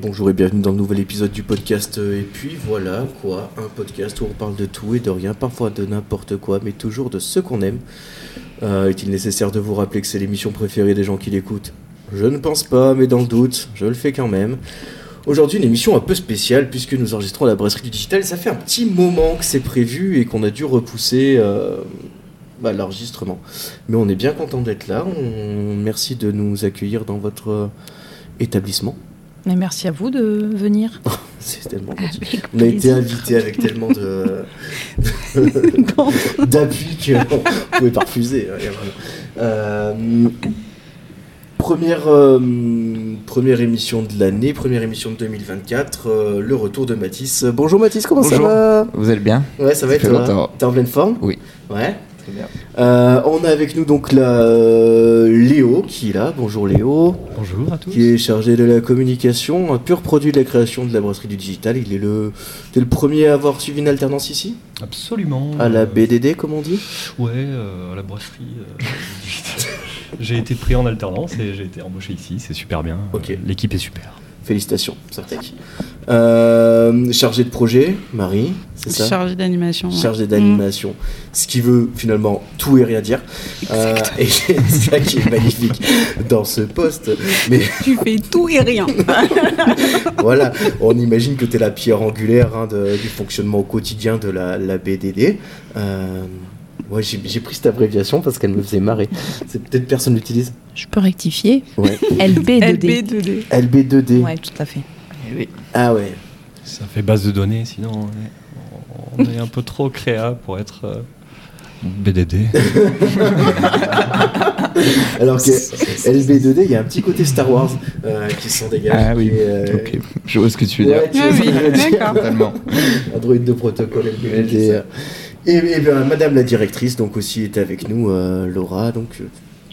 bonjour et bienvenue dans le nouvel épisode du podcast. Et puis voilà, quoi, un podcast où on parle de tout et de rien, parfois de n'importe quoi, mais toujours de ce qu'on aime. Euh, Est-il nécessaire de vous rappeler que c'est l'émission préférée des gens qui l'écoutent? Je ne pense pas, mais dans le doute, je le fais quand même. Aujourd'hui, une émission un peu spéciale puisque nous enregistrons la brasserie du digital. Ça fait un petit moment que c'est prévu et qu'on a dû repousser euh, bah, l'enregistrement. Mais on est bien content d'être là. On... Merci de nous accueillir dans votre euh, établissement. Mais merci à vous de venir. C'est tellement gentil. Avec On a été plaisir. invité avec tellement de d'appui qu'on ne pouvait pas refuser. hein. Euh, première, euh, première émission de l'année, première émission de 2024, euh, le retour de Mathis. Bonjour Mathis, comment Bonjour. ça va? Vous allez bien? Ouais, ça va longtemps. T'es en pleine forme? Oui. Ouais. Euh, on a avec nous donc là, euh, Léo qui est là. Bonjour Léo. Bonjour à tous. qui est chargé de la communication, un pur produit de la création de la brasserie du digital. Il est le, t'es le premier à avoir suivi une alternance ici? Absolument. À la Euh, BDD, comme on dit? Ouais, euh, à la brasserie. euh, j'ai été pris en alternance et j'ai été embauché ici. C'est super bien. Ok. Euh, L'équipe est super. Félicitations, tac. Euh, chargé de projet, Marie, c'est ça Chargé d'animation. ouais. Chargé d'animation, ce qui veut finalement tout et rien dire. Euh, et c'est ça qui est magnifique dans ce poste. Mais. Tu fais tout et rien. voilà, on imagine que tu es la pierre angulaire hein, de- du fonctionnement au quotidien de la, la BDD. Euh, ouais, j'ai pris cette abréviation parce qu'elle me faisait marrer. C'est peut-être personne l'utilise. Je peux rectifier Ouais. LB2D. LB2D. LB2D. Ouais, tout à fait. Ah ouais. Ça fait base de données, sinon on est, on est un peu trop créa pour être euh, BDD. Alors que LB2D, il y a un petit côté Star Wars euh, qui s'en dégage. Ah oui, euh, ok. Je vois ce que tu veux ouais, dire. tu Ah ce que oui, dire. d'accord. Totalement. Un droïde de protocole Ouais, je LB2D. Et, et bien, Madame la directrice, donc aussi est avec nous, euh, Laura. Donc euh,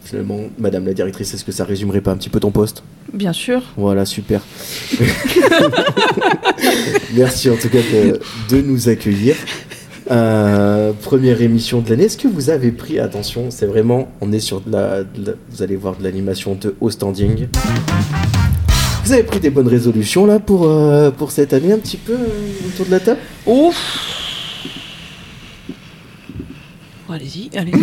finalement, Madame la directrice, est-ce que ça résumerait pas un petit peu ton poste? Bien sûr. Voilà, super. Merci en tout cas de, de nous accueillir. Euh, première émission de l'année. Est-ce que vous avez pris attention? C'est vraiment, on est sur de la, de la- vous allez voir de l'animation de haut standing. Vous avez pris des bonnes résolutions là pour euh, pour cette année un petit peu euh, autour de la table? Ouf. Bon, allez-y, allez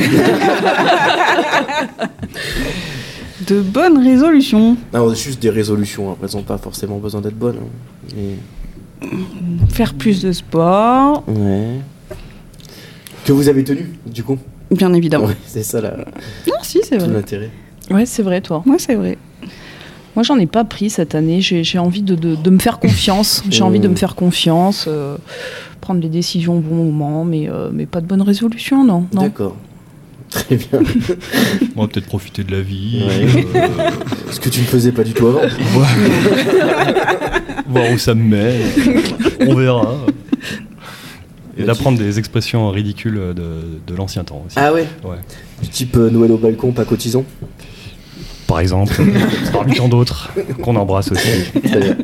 De bonnes résolutions. Non, juste des résolutions. Après, elles n'ont pas forcément besoin d'être bonnes. hein. Mais Faire plus de sport, ouais. Que vous avez tenu, du coup? bien évidemment. Ouais, c'est ça là, Non, si, c'est tout vrai. l'intérêt. Ouais, c'est vrai, toi. Moi, c'est vrai. Moi, j'en ai pas pris cette année. J'ai envie de, de- de me faire confiance. J'ai envie de me faire confiance, euh, prendre les décisions au bon moment, mais, euh, mais pas de bonne résolution, non. non. D'accord. Très bien. On va peut-être profiter de la vie, Ouais. euh, Ce que tu ne faisais pas du tout avant. voir où ça me met. On verra. Et d'apprendre des expressions ridicules de, de l'ancien temps aussi. Ah ouais Ouais. Du type euh, Noël au balcon, pas cotisant Par exemple, parmi tant d'autres qu'on embrasse aussi. Bien.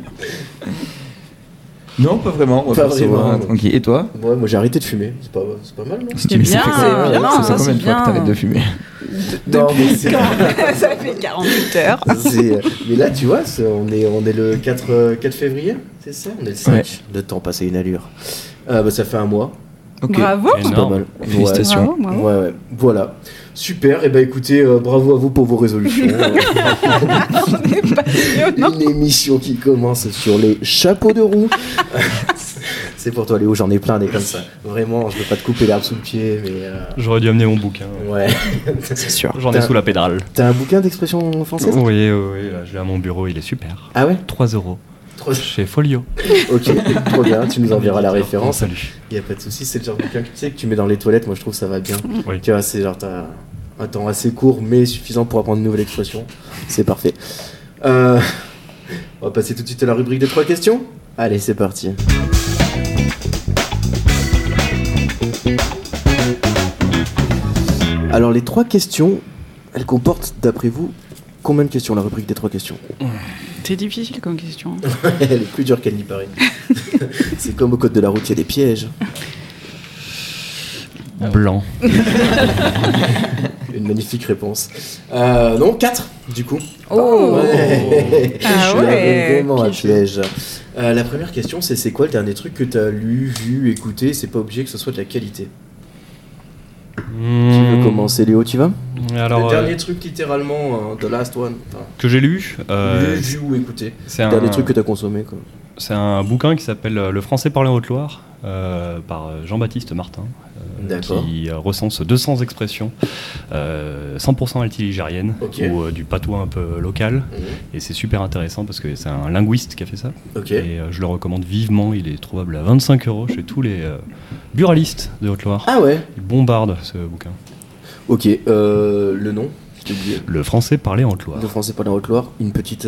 Non, pas vraiment. Pas vraiment. Tranquille. Et toi Ouais, moi j'ai arrêté de fumer. C'est pas, c'est pas mal, non C'est bien, Ça fait c'est combien- bien, ça fait ça, combien c'est de fois que bien. t'arrêtes de fumer Non, mais c'est- Ça fait 48 heures. c'est- euh, Mais là, tu vois, c'est- on est, on est le 4, euh, 4 février, c'est ça On est le 5. Ouais. Le temps passé une allure. Euh, bah, ça fait un mois. Ok. Bravo. C'est pas Énorme. mal. Félicitations. Bravo, bravo. Ouais, ouais. Voilà. Super. Et bah écoutez, euh, bravo à vous pour vos résolutions. Une émission qui commence sur les chapeaux de roue. C'est pour toi, Léo, j'en ai plein des comme ça. Vraiment, je veux pas te couper l'herbe sous le pied, mais. euh, J'aurais dû amener mon bouquin. Ouais. C'est sûr. J'en ai sous la pédale. T'as un bouquin d'expression française? Oui, oui, oui, là, je l'ai à mon bureau, il est super. Ah ouais? 3 euros. Trop- Chez Folio. Ok, trop bien, tu nous enverras la référence. Salut. Il a pas de souci, c'est le genre de bouquin que tu sais que tu mets dans les toilettes, moi je trouve ça va bien. Oui. Tu vois, c'est genre t'as un temps assez court mais suffisant pour apprendre une nouvelle expression. C'est parfait. Euh, on va passer tout de suite à la rubrique des trois questions. Allez, c'est parti. Alors les trois questions, elles comportent d'après vous combien de questions la rubrique des trois questions C'est difficile comme question. Elle est plus dure qu'elle n'y paraît. c'est comme au code de la route, il y a des pièges. Blanc. Une magnifique réponse. Euh, non, 4 du coup. Oh Ouais. Ah Je suis ouais, vraiment un piège. piège. Euh, la première question, c'est c'est quoi le dernier truc que tu as lu, vu, écouté? C'est pas obligé que ce soit de la qualité. Qui veut Hmm, commencer, Léo Tu vas Alors, Le euh, dernier truc, littéralement, euh, The Last One. Que j'ai lu, euh, lu, vu ou écouté. c'est Le un, dernier truc que tu as consommé. Quoi. C'est un bouquin qui s'appelle euh, Le français parlé en Haute-Loire euh, par euh, Jean-Baptiste Martin, euh, qui recense 200 expressions, euh, 100% altiligériennes Ok. ou du patois un peu local. Mhm. Et c'est super intéressant parce que c'est un linguiste qui a fait ça. Ok. Et je le recommande vivement. Il est trouvable à 25 euros chez tous les buralistes de Haute-Loire. Ah ouais Il bombarde ce bouquin. Ok, le nom. Le français parlé en Haute-Loire. De français par la Haute-Loire. Une petite.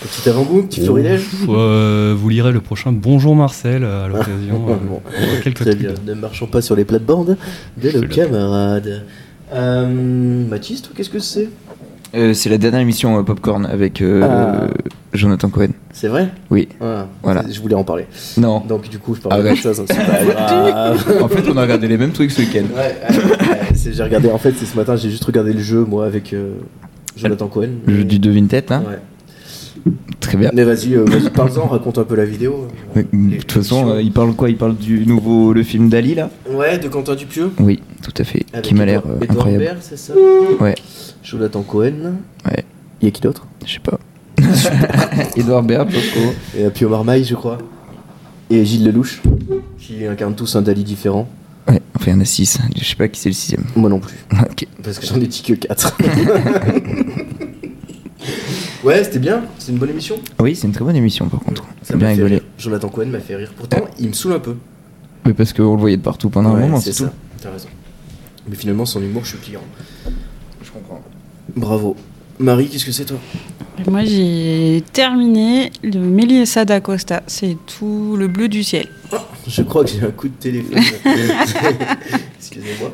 Petit avant-goût, petit florilège. Euh, vous lirez le prochain Bonjour Marcel euh, à l'occasion. euh, Bon. quelques Très trucs. bien. Ne marchons pas sur les plates-bandes de nos camarades. Euh, Mathis, toi, qu'est-ce que c'est? Euh, c'est la dernière émission euh, Popcorn avec euh, Ah. Jonathan Cohen. C'est vrai? Oui. Ah, Voilà. Je voulais en parler. Non. Donc, du coup, je parle de autre chose. hein, C'est pas grave. en fait, on a regardé les mêmes trucs ce week-end. Ouais, ouais, ouais, j'ai regardé. En fait, c'est ce matin, j'ai juste regardé le jeu, moi, avec euh, Jonathan Cohen. Le jeu du devine tête, hein Ouais. Très bien. Mais vas-y, euh, vas-y, parle-en, raconte un peu la vidéo. euh, De toute façon, euh, il parle quoi? Il parle du nouveau le film d'Ali là? Ouais, de Quentin Dupieux. Oui, tout à fait. Avec qui m'a l'air Edouard- euh, incroyable. C'est ça? Ouais. Jonathan Cohen. Ouais. Il y a qui d'autre? Je sais pas. Edouard Baird, Coco. Et Pio Marmaille, je crois. Et Gilles Lelouch, qui incarne tous un Dali différent. Ouais, enfin, il y en a 6. Je sais pas qui c'est le sixième. Moi non plus, ok. parce que j'en ai dit que 4. ouais, c'était bien, c'est une bonne émission. Oui, c'est une très bonne émission par contre. Ça C'est bien rigolé. Jonathan Cohen m'a fait rire. Pourtant, il me saoule un peu. Oui, parce qu'on le voyait de partout pendant un moment, c'est c'est ça, t'as raison. Mais finalement, son humour, je suis client. Je comprends. Bravo. Marie, qu'est-ce que c'est toi? Moi, j'ai terminé le Melissa d'Acosta. C'est tout le bleu du ciel. Je crois que j'ai un coup de téléphone. Excusez-moi.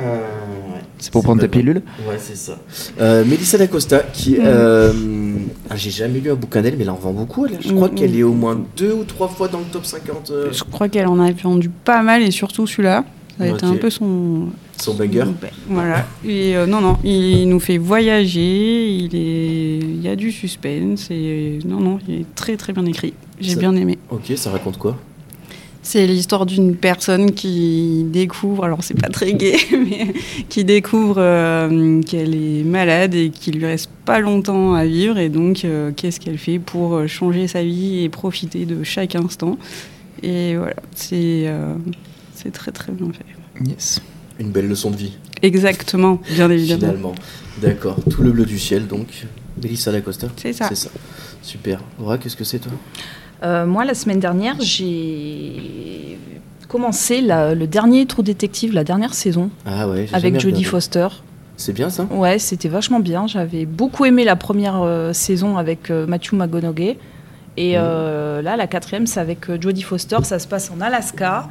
Euh. C'est pour prendre ta pilule. Ouais, c'est ça. Euh, Mélissa D'Acosta, qui. euh, ah, j'ai jamais lu un bouquin d'elle, mais elle en vend beaucoup. Elle. Je crois Mm, qu'elle mm. est au moins deux ou trois fois dans le top 50. euh, Je crois qu'elle en a vendu pas mal et surtout celui-là. Ça a été un peu son. son banger. Voilà. Et euh, non, non, il nous fait voyager. Il est, il y a du suspense et non, non, il est très très bien écrit. J'ai Ça- bien aimé. Ok, ça raconte quoi? C'est l'histoire d'une personne qui découvre, alors c'est pas très gai, mais qui découvre euh, qu'elle est malade et qu'il lui reste pas longtemps à vivre. Et donc, euh, qu'est-ce qu'elle fait pour euh, changer sa vie et profiter de chaque instant? Et voilà, c'est euh, c'est très très bien fait. Yes. Une belle leçon de vie, Exactement, bien évidemment. finalement. D'accord. Tout le bleu du ciel, donc. Mélissa D'Acosta C'est ça. C'est ça. Super. Aura, qu'est-ce que c'est toi? Euh, moi, la semaine dernière, j'ai commencé la- le dernier Trou Détective, la dernière saison, Ah ouais, avec Jodie. Foster. C'est bien ça? Ouais, c'était vachement bien. J'avais beaucoup aimé la première euh, saison avec euh, Matthew McConaughey. Et Mhm. euh, là, la quatrième, c'est avec Jodie Foster. Ça se passe en Alaska.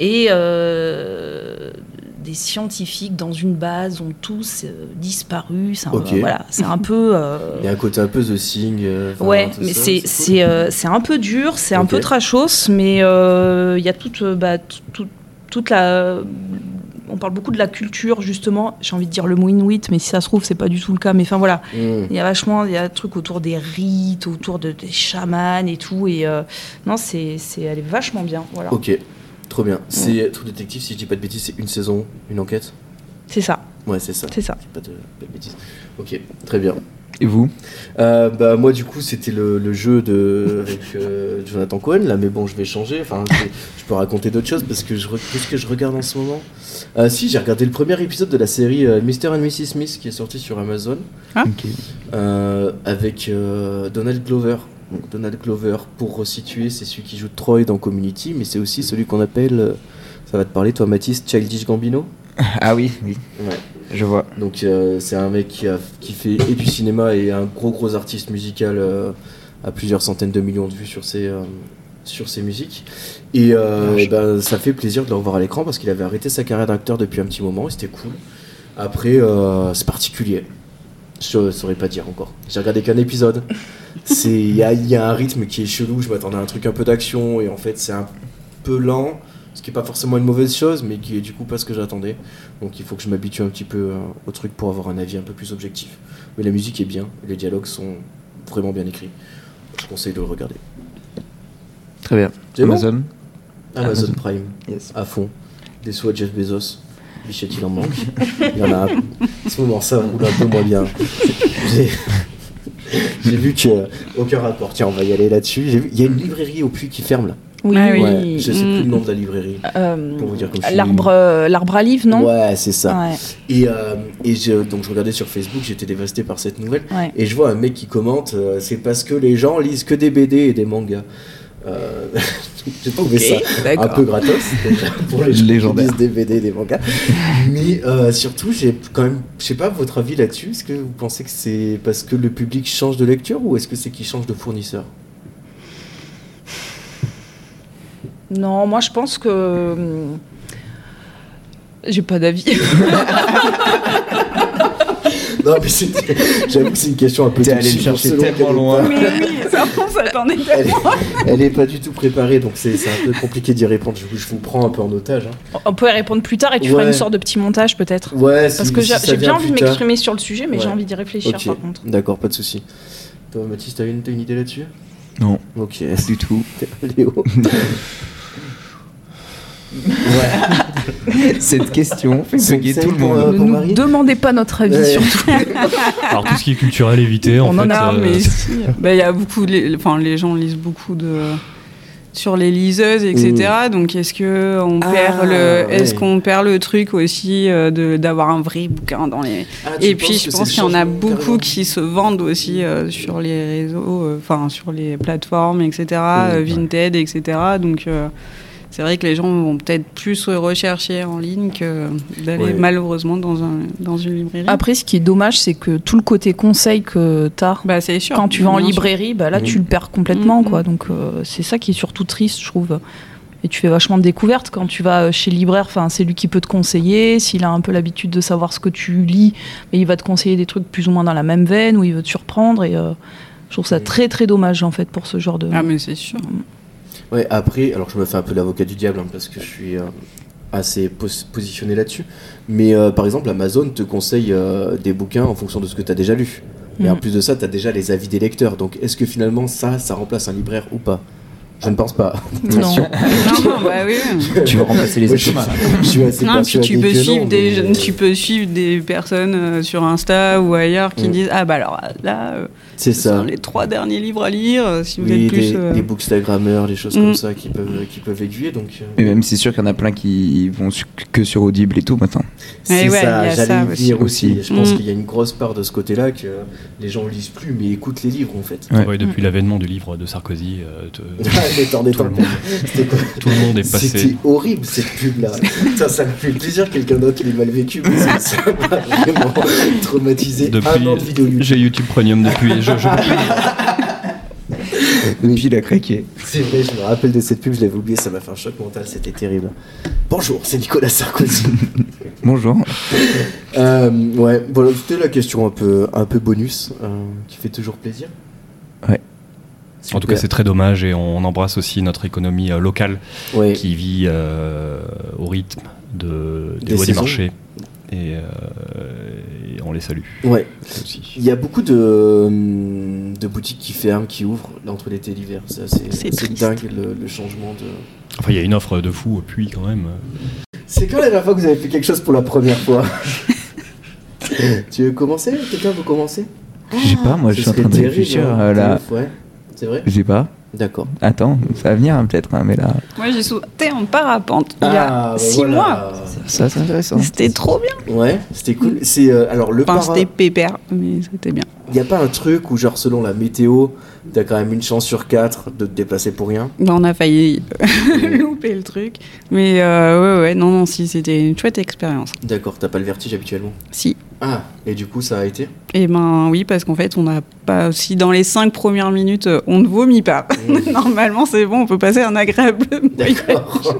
Et euh, des scientifiques dans une base ont tous euh, disparu. C'est un, voilà, c'est un peu. euh, Il y a un côté un peu The Thing. euh, Ouais, mais c'est cool. c'est c'est un peu dur, c'est un peu trashos, mais il y a toute bah, tout- tout- toute la on parle beaucoup de la culture justement. J'ai envie de dire le mot inuit, mais si ça se trouve c'est pas du tout le cas. Mais enfin voilà, Mm. il y a vachement il y a un truc autour des rites, autour de, des chamans et tout. Et euh, non, c'est c'est elle est vachement bien. Voilà, Ok, trop bien. C'est True Détective, si je dis pas de bêtises, c'est une saison, une enquête c'est ça, Ouais, c'est ça. c'est ça. Pas de, pas de bêtises. Ok, très bien. Et vous? Euh, bah, moi, du coup, c'était le, le jeu de, avec euh, Jonathan Cohen, là, mais bon, je vais changer. Enfin, je, peux raconter d'autres choses parce que je, qu'est-ce que je regarde en ce moment? Euh, Si, j'ai regardé le premier épisode de la série euh, Mr. and Mrs. Smith qui est sorti sur Amazon euh, avec euh, Donald Glover. Donc, Donald Glover, pour resituer, c'est celui qui joue Troy dans Community, mais c'est aussi celui qu'on appelle, euh, ça va te parler, toi, Mathis, Childish Gambino. Ah oui, oui, Ouais. je vois. Donc euh, c'est un mec qui, a, qui fait et du cinéma et un gros gros artiste musical euh, à plusieurs centaines de millions de vues sur ses, euh, sur ses musiques. Et, euh, eh ben, ça fait plaisir de le revoir à l'écran parce qu'il avait arrêté sa carrière d'acteur depuis un petit moment et c'était cool. Après, c'est particulier. Je ne saurais pas dire encore. J'ai regardé qu'un épisode. Il y a, il y a un rythme qui est chelou. Je m'attendais à un truc un peu d'action et en fait c'est un peu lent. Ce qui est pas forcément une mauvaise chose, mais qui est du coup pas ce que j'attendais. Donc il faut que je m'habitue un petit peu euh, au truc pour avoir un avis un peu plus objectif. Mais la musique est bien, les dialogues sont vraiment bien écrits. Je conseille de le regarder. Très bien. Bon Amazon. Amazon Amazon. Prime, Yes. à fond. Des sous à Jeff Bezos. Bichette, il en manque. Il y en a. En ce moment, ça roule un peu moins bien. J'ai. J'ai vu que. Aucun rapport. Tiens, on va y aller là-dessus. J'ai vu- Il y a une librairie au puits qui ferme là. Oui, Ah oui. Ouais, je sais Mm. plus le nom de la librairie. Euh, Pour vous dire comme L'arbre, euh, l'arbre à livres, non? Ouais, c'est ça. Ouais, Et, euh, et je, donc je regardais sur Facebook, j'étais dévasté par cette nouvelle. ouais. Et je vois un mec qui commente euh, c'est parce que les gens lisent que des BD et des mangas. Euh, J'ai trouvé ça un peu gratos déjà, pour les gens Légendaire. qui lisent des BD et des mangas. Mais euh, surtout, j'ai quand même, je sais pas votre avis là-dessus. Est-ce que vous pensez que c'est parce que le public change de lecture ou est-ce que c'est qu'il change de fournisseur? Non, moi je pense que. hum, J'ai pas d'avis. Non, mais c'est- j'avoue que c'est une question un peu T'es allé chercher tellement loin. Mais oui, ça, Elle, elle est pas du tout préparée, donc c'est un peu compliqué d'y répondre. Je, vous- je vous prends un peu en otage. hein. On peut y répondre plus tard et tu feras une sorte de petit montage peut-être. Ouais, Parce si- que si j'ai bien envie de m'exprimer sur le sujet, mais j'ai envie d'y réfléchir par contre. d'accord, pas de souci. Toi, Mathis, t'as une, t'as une idée là-dessus? Non, Ok, du tout. Léo? Cette question fait bugger tout le pour, monde. euh, Ne pour nous Marie demandez pas notre avis Ouais. surtout. Alors tout ce qui est culturel, éviter en On fait. en a, euh, mais si. Bah, il y a beaucoup, de- les, enfin, les gens lisent beaucoup de sur les liseuses, etc. Donc est-ce que on. Ah, perd le, est-ce ouais. qu'on perd le truc aussi euh, de d'avoir un vrai bouquin dans les Ah, Et puis je pense qu'il y en a beaucoup qui se vendent aussi euh, sur les réseaux, euh, enfin sur les plateformes, etc. euh, ouais. Vinted, etc. Donc euh, c'est vrai que les gens vont peut-être plus rechercher en ligne que d'aller Ouais. malheureusement dans, un, dans une librairie. Après, ce qui est dommage, c'est que tout le côté conseil que t'as bah, c'est sûr. quand tu vas en librairie, bah là Mhm. tu le perds complètement, Mhm. quoi. Donc euh, c'est ça qui est surtout triste, je trouve. Et tu fais vachement de découvertes quand tu vas chez le libraire. Enfin, c'est lui qui peut te conseiller. S'il a un peu l'habitude de savoir ce que tu lis, mais il va te conseiller des trucs plus ou moins dans la même veine ou il veut te surprendre. Et euh, je trouve ça très très dommage en fait pour ce genre de. Ah mais c'est sûr. Ouais, après, alors je me fais un peu l'avocat du diable hein, parce que je suis euh, assez pos- positionné là-dessus. Mais euh, par exemple, Amazon te conseille euh, des bouquins en fonction de ce que tu as déjà lu. Et en Mhm. plus de ça, tu as déjà les avis des lecteurs. Donc est-ce que finalement ça, ça remplace un libraire ou pas? Je ne pense pas. non. non, non, bah oui. Tu vas remplacer les estomacs. je suis assez Non, puis tu peux, que suivre non, des, mais- jeunes- tu peux suivre des personnes euh, sur Insta ou ailleurs qui Mm. disent Ah, bah alors là, euh, C'est ce sont ça. les trois derniers livres à lire. euh, Si vous Oui, êtes plus. des, euh, des bookstagrammeurs, des choses Mm. comme ça qui peuvent, qui peuvent aiguiller. Donc, euh, Et même c'est sûr qu'il y en a plein qui vont su- que sur Audible et tout maintenant. c'est Eh ouais, ça, il y a j'allais venir aussi. aussi. Je pense Mm. qu'il y a une grosse part de ce côté-là que les gens lisent plus, mais écoutent les livres en fait. Ouais. ouais, depuis l'avènement du livre de Sarkozy, euh, te- Détends, tout, détends. le monde, C'était quoi tout le monde est passé. C'était horrible cette pub là. ça, ça me fait plaisir que quelqu'un d'autre l'ait mal vécu, mais ça ça m'a vraiment traumatisé. Depuis, un an de vidéo YouTube. j'ai YouTube Premium depuis. Je, je- Et puis il a craqué. C'est vrai, je me rappelle de cette pub, je l'avais oublié, ça m'a fait un choc mental, c'était terrible. Bonjour, c'est Nicolas Sarkozy. Bonjour. Euh, ouais, voilà, c'était la question un peu, un peu bonus, euh, qui fait toujours plaisir. Ouais. En tout cas, c'est très dommage et on embrasse aussi notre économie euh, locale qui vit euh, au rythme de, des, Des lois du marché. Et, euh, et on les salue Ouais, il y a beaucoup de, hum, de boutiques qui ferment, qui ouvrent entre l'été et l'hiver. C'est dingue le, le changement de. Enfin, il y a une offre de fou au puits quand même. C'est quand la dernière fois que vous avez fait quelque chose pour la première fois? Tu veux commencer? Quelqu'un veut commencer? Je sais pas, moi je suis en train de réfléchir hein. là. Ouais, c'est vrai Je sais pas. D'accord. Attends, ça va venir hein, peut-être, hein, mais là. Moi, j'ai sauté en parapente il y Ah, a bah six voilà. mois. Ça c'est intéressant. C'était trop bien. Ouais, c'était cool. C'est euh, alors le Enfin, para- c'était pépère, mais c'était bien. Il y a pas un truc où genre selon la météo, t'as quand même une chance sur quatre de te déplacer pour rien. Bah, on a failli louper le truc. Mais euh, ouais, ouais, non, non, si, c'était une chouette expérience. D'accord, t'as pas le vertige habituellement. Si. Ah, et du coup ça a été Eh ben oui, parce qu'en fait, on n'a pas. Si dans les cinq premières minutes, euh, on ne vomit pas. Mmh. Normalement, c'est bon, on peut passer un agréable. D'accord.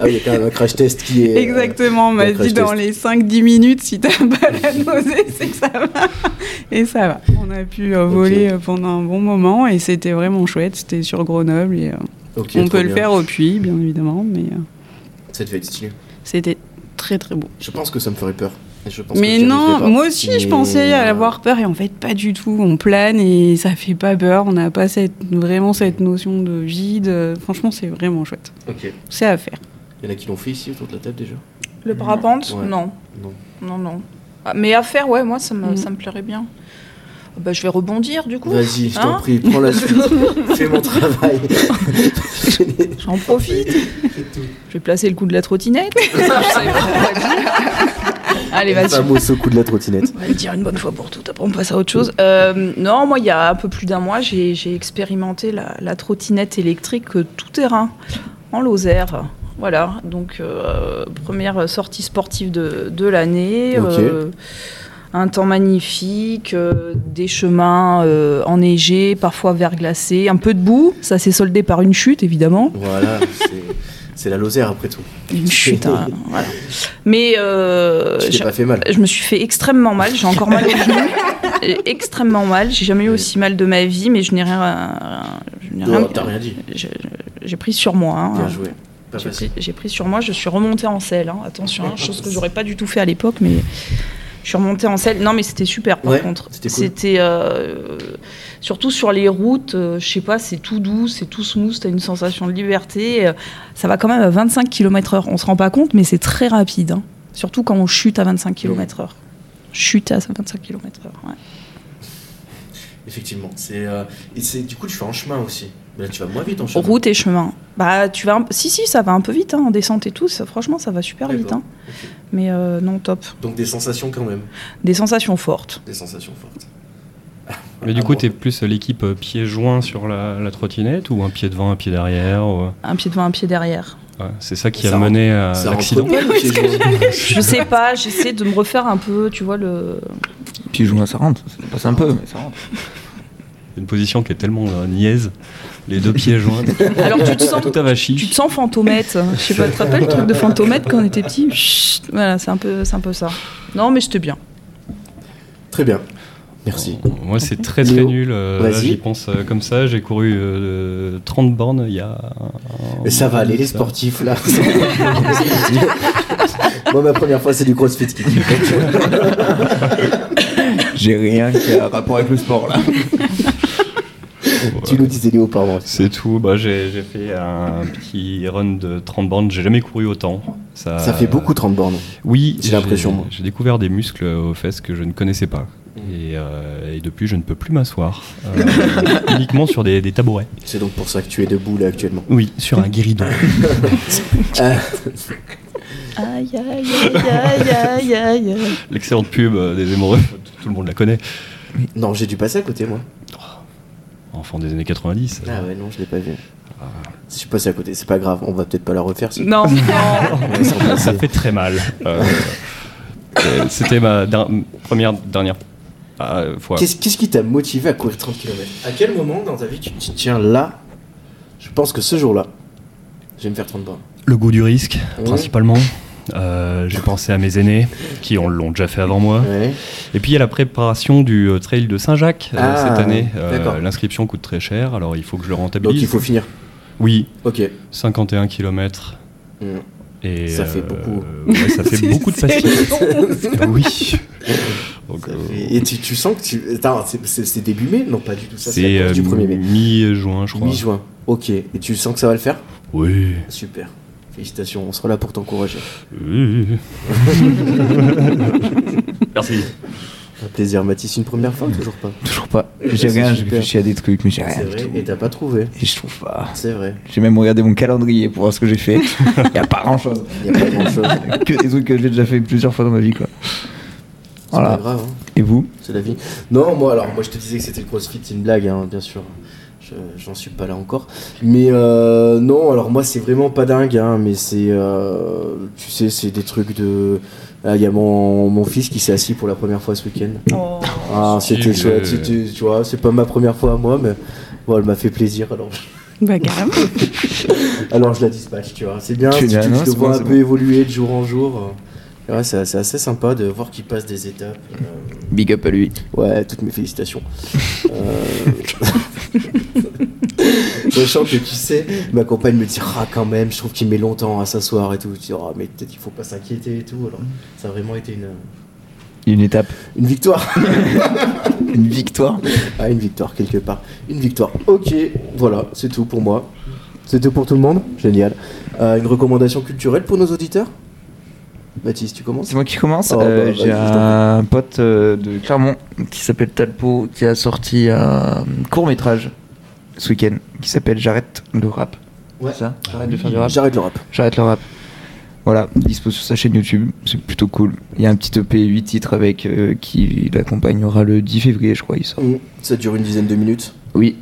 ah oui, il y a quand même un crash test qui est. euh, Exactement, on m'a bon, crash dit dans les 5-10 minutes, si t'as pas la nausée, c'est que ça va. Et ça va. On a pu euh, voler euh, pendant un bon moment et c'était vraiment chouette. C'était sur Grenoble et euh, on peut le faire au puits, bien évidemment. Mais, euh, Ça devait être stylé. C'était très très beau. Je pense que ça me ferait peur. Je pense Mais non, moi aussi je pensais euh, avoir peur et en fait pas du tout. On plane et ça fait pas peur. On n'a pas cette, vraiment cette notion de vide. Franchement, c'est vraiment chouette. Ok. C'est à faire. Il y en a qui l'ont fait ici autour de la table déjà? Le parapente? Ouais. Non. Non. Non, non. Ah, Mais à faire, ouais, moi, ça me, Mm. ça me plairait bien. Ah Bah, je vais rebondir, du coup. Vas-y, je t'en Hein prie, prends la suite. Fais mon travail. J'en profite. Je vais placer le coup de la trottinette. Allez, vas-y. Fameux au coup de la trottinette. On va le dire une bonne fois pour toutes, après on passe à autre chose. Euh, non, moi, il y a un peu plus d'un mois, j'ai expérimenté la, la trottinette électrique euh, tout-terrain en Lozère. Voilà, donc euh, première sortie sportive de, de l'année. Euh, un temps magnifique, euh, des chemins euh, enneigés, parfois verglacés, un peu de boue. Ça s'est soldé par une chute, évidemment. Voilà, c'est- la Lozère après tout. Une chute, hein, voilà. Mais euh, Tu pas fait mal. je me suis fait extrêmement mal. J'ai encore mal au genou. Extrêmement mal. J'ai jamais eu aussi mal de ma vie, mais je n'ai rien. je rien- t'as rien dit. j'ai- pris sur moi. hein. Bien joué. J'ai pris, sur moi. Je suis remontée en selle. hein. Attention, chose que j'aurais pas du tout fait à l'époque, mais je suis remontée en selle. Non, mais c'était super. Par Ouais, contre, c'était cool. euh, surtout sur les routes. euh, je sais pas, c'est tout doux, c'est tout smooth. T'as une sensation de liberté. euh, ça va quand même à 25 km/h. On se rend pas compte, mais c'est très rapide. hein. Surtout quand on chute à 25 km/h. Chute à 25 km/h. Ouais. Effectivement. C'est, euh, et c'est, du coup, tu fais en chemin aussi. Là, tu vas moins vite en chemin. Route et chemin. Bah, tu vas. un- Si, si, ça va un peu vite, hein, en descente et tout. Ça, franchement, ça va super vite. Hein. Mais euh, non, top. Donc des sensations quand même. Des sensations fortes. Des sensations fortes. Mais du coup, bon. t'es plus l'équipe euh, pied joint sur la, la trottinette ou un pied devant, un pied derrière ou- Un pied devant, un pied derrière. Ouais, C'est ça qui Ça a rentre- mené à l'accident. pied. Je sais pas, j'essaie de me refaire un peu, tu vois, le. Puis joint, ça rentre. Ça passe un peu, mais ça rentre. Une position qui est tellement euh, niaise, les deux pieds joints, Alors tu te sens. tout avachi. Tu te sens fantomètre. Je sais pas, tu te rappelles le truc de fantomètre quand on était petit Chut, Voilà, c'est un, peu, c'est un peu ça. Non, mais c'était bien. Très bien. Merci. Moi, c'est très très Léo, nul. euh, là, j'y pense euh, comme ça. J'ai couru euh, 30 bornes il y a. Mais ça va aller, les ça. sportifs là. Moi, ma première fois, c'est du crossfit. J'ai rien qui a rapport avec le sport là. tu nous disais Léo, pardon. C'est tout. Bah, j'ai fait un petit run de 30 bornes. J'ai jamais couru autant. Ça, Ça fait beaucoup 30 bornes. Oui, J'ai l'impression. J'ai découvert des muscles aux fesses que je ne connaissais pas. Et, euh, et depuis, je ne peux plus m'asseoir. Euh, uniquement sur des, des tabourets. C'est donc pour ça que tu es debout là actuellement. Oui, sur un guéridon. Aïe, aïe, aïe, aïe, aïe, aïe. L'excellente pub euh, des hémorroïdes, tout le monde la connaît. non, j'ai dû passer à côté moi. Enfant des années 90. Ah ouais, non, je l'ai pas vu. Je suis passé à côté, c'est pas grave, on va peut-être pas la refaire. si- Non, non. Ça fait très mal. Euh, euh, C'était ma der- première, dernière euh, fois. Qu'est-ce qui t'a motivé à courir 30 km À quel moment dans ta vie tu te dis, tiens, là, je pense que ce jour-là, je vais me faire 30 bornes Le goût du risque, Ouais. principalement. Euh, J'ai pensé à mes aînés qui ont- l'ont déjà fait avant moi. Ouais. Et puis il y a la préparation du euh, trail de Saint-Jacques euh, Ah, cette année. L'inscription coûte très cher, alors il faut que je le Donc rentabilise. il faut finir. Oui, Ok. 51 km. Mm. Et Ça fait beaucoup. ouais, ça fait beaucoup de patience. oui. Donc, euh, Et tu, tu sens que tu. C'est- début mai? Non, pas du tout ça. C'est euh, du 1er mai. mi-juin, je crois. Mi-juin. Ok. Et tu sens que ça va le faire? Oui. Super. Félicitations, on sera là pour t'encourager. Oui. Merci. Un plaisir, Mathis, une première fois ou toujours pas Toujours pas. J'ai rien, j'ai réfléchi à des trucs, mais j'ai rien vrai, et t'as pas trouvé. Et je trouve pas. C'est vrai. J'ai même regardé mon calendrier pour voir ce que j'ai fait. Il y a pas grand chose. Il y a pas grand chose. Que des trucs que j'ai déjà fait plusieurs fois dans ma vie, quoi. Voilà. pas grave, hein. Et vous? C'est la vie. Non, moi, alors, moi, je te disais que c'était le crossfit, c'est une blague, hein, bien sûr. Je- J'en suis pas là encore. Mais euh, non, alors moi, c'est vraiment pas dingue, hein, mais c'est. euh, tu sais, c'est des trucs de. Là, il y a mon, mon fils qui s'est assis pour la première fois ce week-end. Oh. Ah, c'était chouette, c'était, tu vois, c'est pas ma première fois à moi, mais bon, elle m'a fait plaisir, alors, Bah, carrément. alors je la dispatche, tu vois. C'est bien, si tu, Génial, tu non, le c'est vois bon, un peu bon. évoluer de jour en jour. euh, Ouais, c'est c'est assez sympa de voir qu'il passe des étapes. euh, Big up à lui. Ouais, toutes mes félicitations. Euh, Sachant que tu sais, ma compagne me dit Ah, quand même, je trouve qu'il met longtemps à s'asseoir et tout. Je dis Ah, mais peut-être qu'il faut pas s'inquiéter et tout. Alors, ça a vraiment été une, Une étape. une victoire. Une victoire. ah, une victoire, quelque part. Une victoire. Ok, voilà, c'est tout pour moi. C'est tout pour tout le monde Génial. Euh, une recommandation culturelle pour nos auditeurs? Baptiste, tu commences C'est moi qui commence. Oh, Euh, bah, J'ai je t'en un pote euh, de Clermont qui s'appelle Talpo qui a sorti un court métrage ce week-end qui s'appelle J'arrête le rap. Ouais. Ça J'arrête de faire du rap. J'arrête le rap. J'arrête le rap. Voilà, dispo sur sa chaîne YouTube, c'est plutôt cool. Il y a un petit EP 8 titres avec euh, qui l'accompagnera le 10 février, je crois, il sort. Mm, Ça dure une dizaine de minutes. Oui,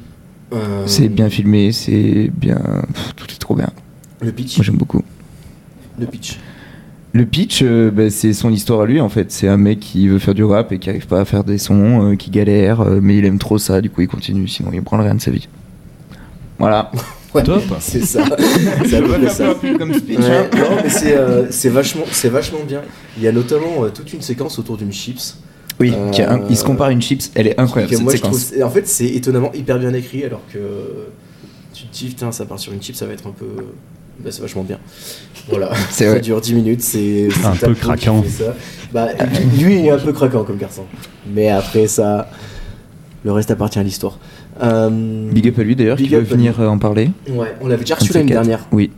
Euh, c'est bien filmé, c'est bien. pff, tout est trop bien. Le pitch. Moi j'aime beaucoup. Le pitch. Le pitch, euh, bah, c'est son histoire à lui en fait. C'est un mec qui veut faire du rap et qui arrive pas à faire des sons, euh, qui galère, euh, mais il aime trop ça, du coup il continue, sinon il branle rien de sa vie. Voilà. Ouais, Top. C'est ça. ça. comme speech. Ouais, non, mais c'est euh, c'est vachement, c'est vachement bien. Il y a notamment euh, toute une séquence autour d'une chips. Oui, Euh, qui a un- il se compare à une chips, elle est incroyable cette moi, séquence. trouve, en fait, c'est étonnamment hyper bien écrit, alors que tu te dis, putain, ça part sur une chip, ça va être un peu. Bah, c'est vachement bien. Voilà. Ça vrai. dure 10 minutes, c'est. Un peu craquant. Bah, lui, il est un peu craquant comme garçon. Mais après, ça. Le reste appartient à l'histoire. Euh, Big up à lui d'ailleurs, qui veut venir euh, en parler. Ouais, on l'avait déjà reçu l'année dernière. Oui,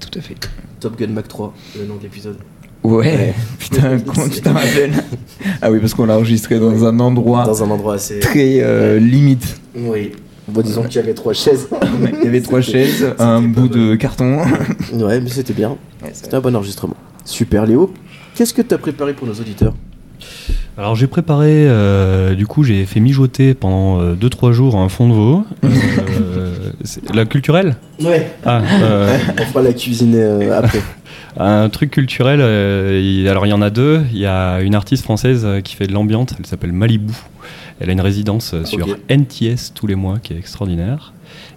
tout à fait. Top Gun Mac 3, le nom de l'épisode. Ouais, Ouais. putain, comment tu t'en rappelles Ah oui, parce qu'on l'a enregistré dans un endroit Dans un endroit assez. très euh, limite. Oui. Bon, disons qu'il y avait trois chaises. Il y avait trois chaises, un bout de carton. Ouais, mais c'était bien. C'était un bon enregistrement. Super, Léo. Qu'est-ce que tu as préparé pour nos auditeurs? Alors j'ai préparé, euh, du coup j'ai fait mijoter pendant 2-3 jours un fond de veau. Euh, la culturelle? Ouais. Ah, euh, On fera la cuisine euh, après. un truc culturel, euh, il- alors il y en a deux. Il y a une artiste française euh, qui fait de l'ambiance, elle s'appelle Malibu. Elle a une résidence euh, sur. NTS tous les mois qui est extraordinaire.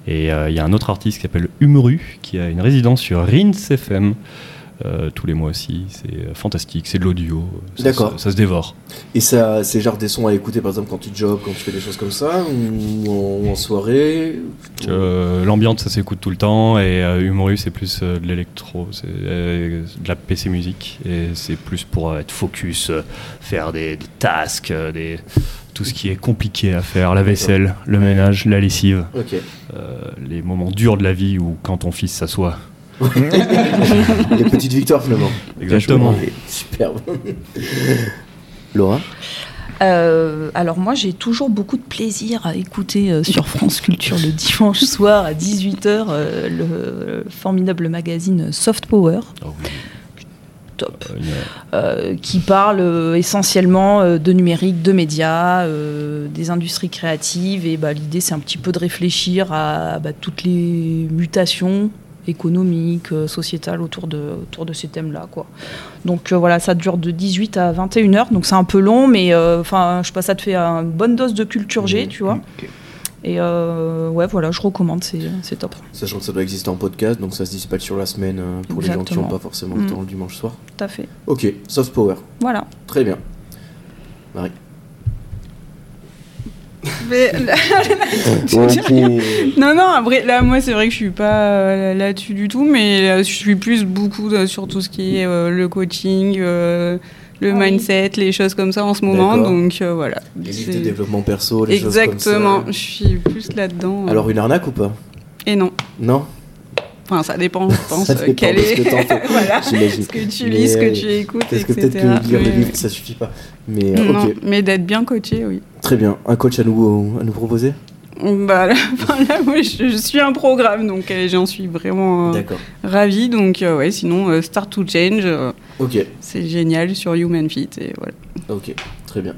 Et euh, il y a un autre artiste qui s'appelle Humru qui a une résidence sur Rins FM euh, tous les mois aussi. C'est fantastique, c'est de l'audio. D'accord. Ça se dévore. Et ça, c'est genre des sons à écouter par exemple quand tu jogues, quand tu fais des choses comme ça, ou en, soirée Euh, L'ambiance, ça s'écoute tout le temps, et euh, Humoru, c'est plus de l'électro, c'est de la PC musique, et c'est plus pour être focus, faire des, des tasks, des, tout ce qui est compliqué à faire, la vaisselle, le ménage, la lessive, euh, les moments durs de la vie où quand ton fils s'assoit. Les petites victoires finalement. Exactement. Superbe. Laura Euh, alors moi j'ai toujours beaucoup de plaisir à écouter euh, sur France Culture le dimanche soir à 18h le, formidable magazine Soft Power Oh oui. Top. Euh, euh, qui parle euh, essentiellement de numérique, de médias, euh, des industries créatives et bah, l'idée c'est un petit peu de réfléchir à bah, toutes les mutations économiques, sociétales autour de, autour de ces thèmes-là. quoi. Donc euh, voilà, ça dure de 18 à 21 heures, donc c'est un peu long, mais enfin je sais pas, ça te fait une bonne dose de culture G, tu vois. Et euh, ouais, voilà, je recommande, c'est c'est top. Sachant que ça doit exister en podcast, donc ça se dispatche sur la semaine euh, pour les gens qui n'ont pas forcément le Mm. temps le dimanche soir. Tout à fait. Ok, soft power. Voilà. Très bien. Marie. Mais là- non, non, après, là, moi, c'est vrai que je suis pas euh, là-dessus du tout, mais je suis plus beaucoup euh, sur tout ce qui est euh, le coaching, euh, le Ah oui. mindset, les choses comme ça en ce moment. Donc euh, voilà. Les livres de développement perso, les choses Exactement, comme je suis plus là-dedans. ça. Alors une arnaque ou pas? Et non. Non? Enfin, ça dépend, je pense, Ça euh, dépend quel de ce est. que voilà. Ce que tu Mais, lis, ce euh, que tu écoutes, Parce que etc. peut-être que lire des Mais- livres, ça suffit pas. Mais euh, Non, mais d'être bien coaché, oui. très bien. Un coach à nous, à nous proposer? Bah, là, je, je suis un programme, donc euh, j'en suis vraiment euh, ravie. Donc, euh, ouais, sinon, euh, Start to Change, c'est génial sur Human Fit. Et voilà. ok, très bien.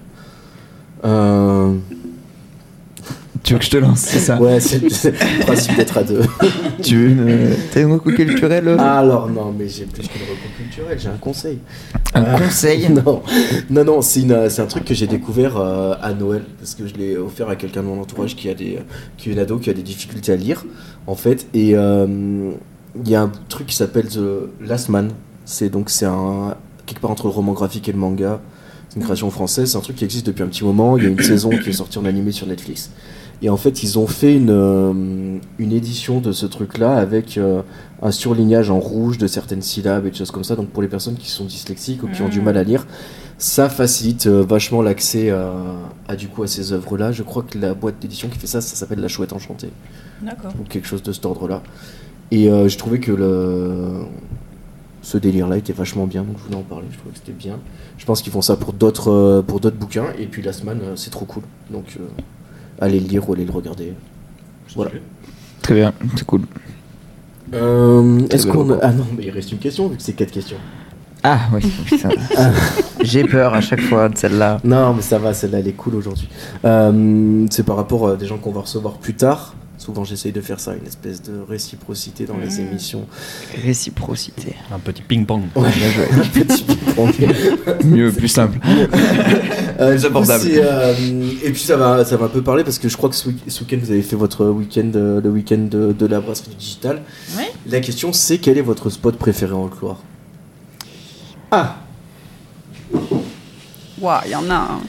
Tu veux que je te lance, c'est ça Ouais, c'est le principe d'être à deux. Tu veux une, t'as une reco culturelle Ah, alors non, mais j'ai plus qu'une recours culturelle, j'ai un conseil. Un Euh, conseil? Non, non, non, c'est une- c'est un truc que j'ai découvert euh, à Noël parce que je l'ai offert à quelqu'un de mon entourage qui a des, qui est une ado qui a des difficultés à lire en fait. Et euh, il y a un truc qui s'appelle The Last Man. C'est donc c'est un quelque part entre le roman graphique et le manga. C'est une création française. C'est un truc qui existe depuis un petit moment. Il y a une saison qui est sortie en animé sur Netflix. Et en fait, ils ont fait une, euh, une édition de ce truc-là avec euh, un surlignage en rouge de certaines syllabes et des choses comme ça. Donc pour les personnes qui sont dyslexiques ou qui ont du Mm. mal à lire, ça facilite euh, vachement l'accès à, à, du coup à ces œuvres-là. Je crois que la boîte d'édition qui fait ça, ça s'appelle La Chouette Enchantée D'accord. ou quelque chose de cet ordre-là. Et euh, j'ai trouvé que le... ce délire-là était vachement bien, donc je voulais en parler. Je trouvais que c'était bien. Je pense qu'ils font ça pour d'autres euh, pour d'autres bouquins. Et puis Last Man, euh, c'est trop cool. Donc allez le lire ou allez le regarder. Voilà. Très bien, c'est cool. Euh, Est-ce qu'on a... ah non mais il reste une question vu que c'est quatre questions. Ah oui, putain. J'ai peur à chaque fois de celle-là. Non mais ça va, celle-là elle est cool aujourd'hui. Euh, c'est par rapport à des gens qu'on va recevoir plus tard. Souvent j'essaye de faire ça, une espèce de réciprocité dans les Mmh. émissions. Réciprocité. Un petit ping-pong. Ouais, un petit ping-pong. Mieux, plus simple. Euh, Plus abordable. euh, et puis ça va, ça va un peu parler parce que je crois que ce, week- ce week-end vous avez fait votre week-end, euh, le week-end de, de la brasserie du digital. Ouais. La question c'est quel est votre spot préféré en Loire Ah, Waouh, il y en a un.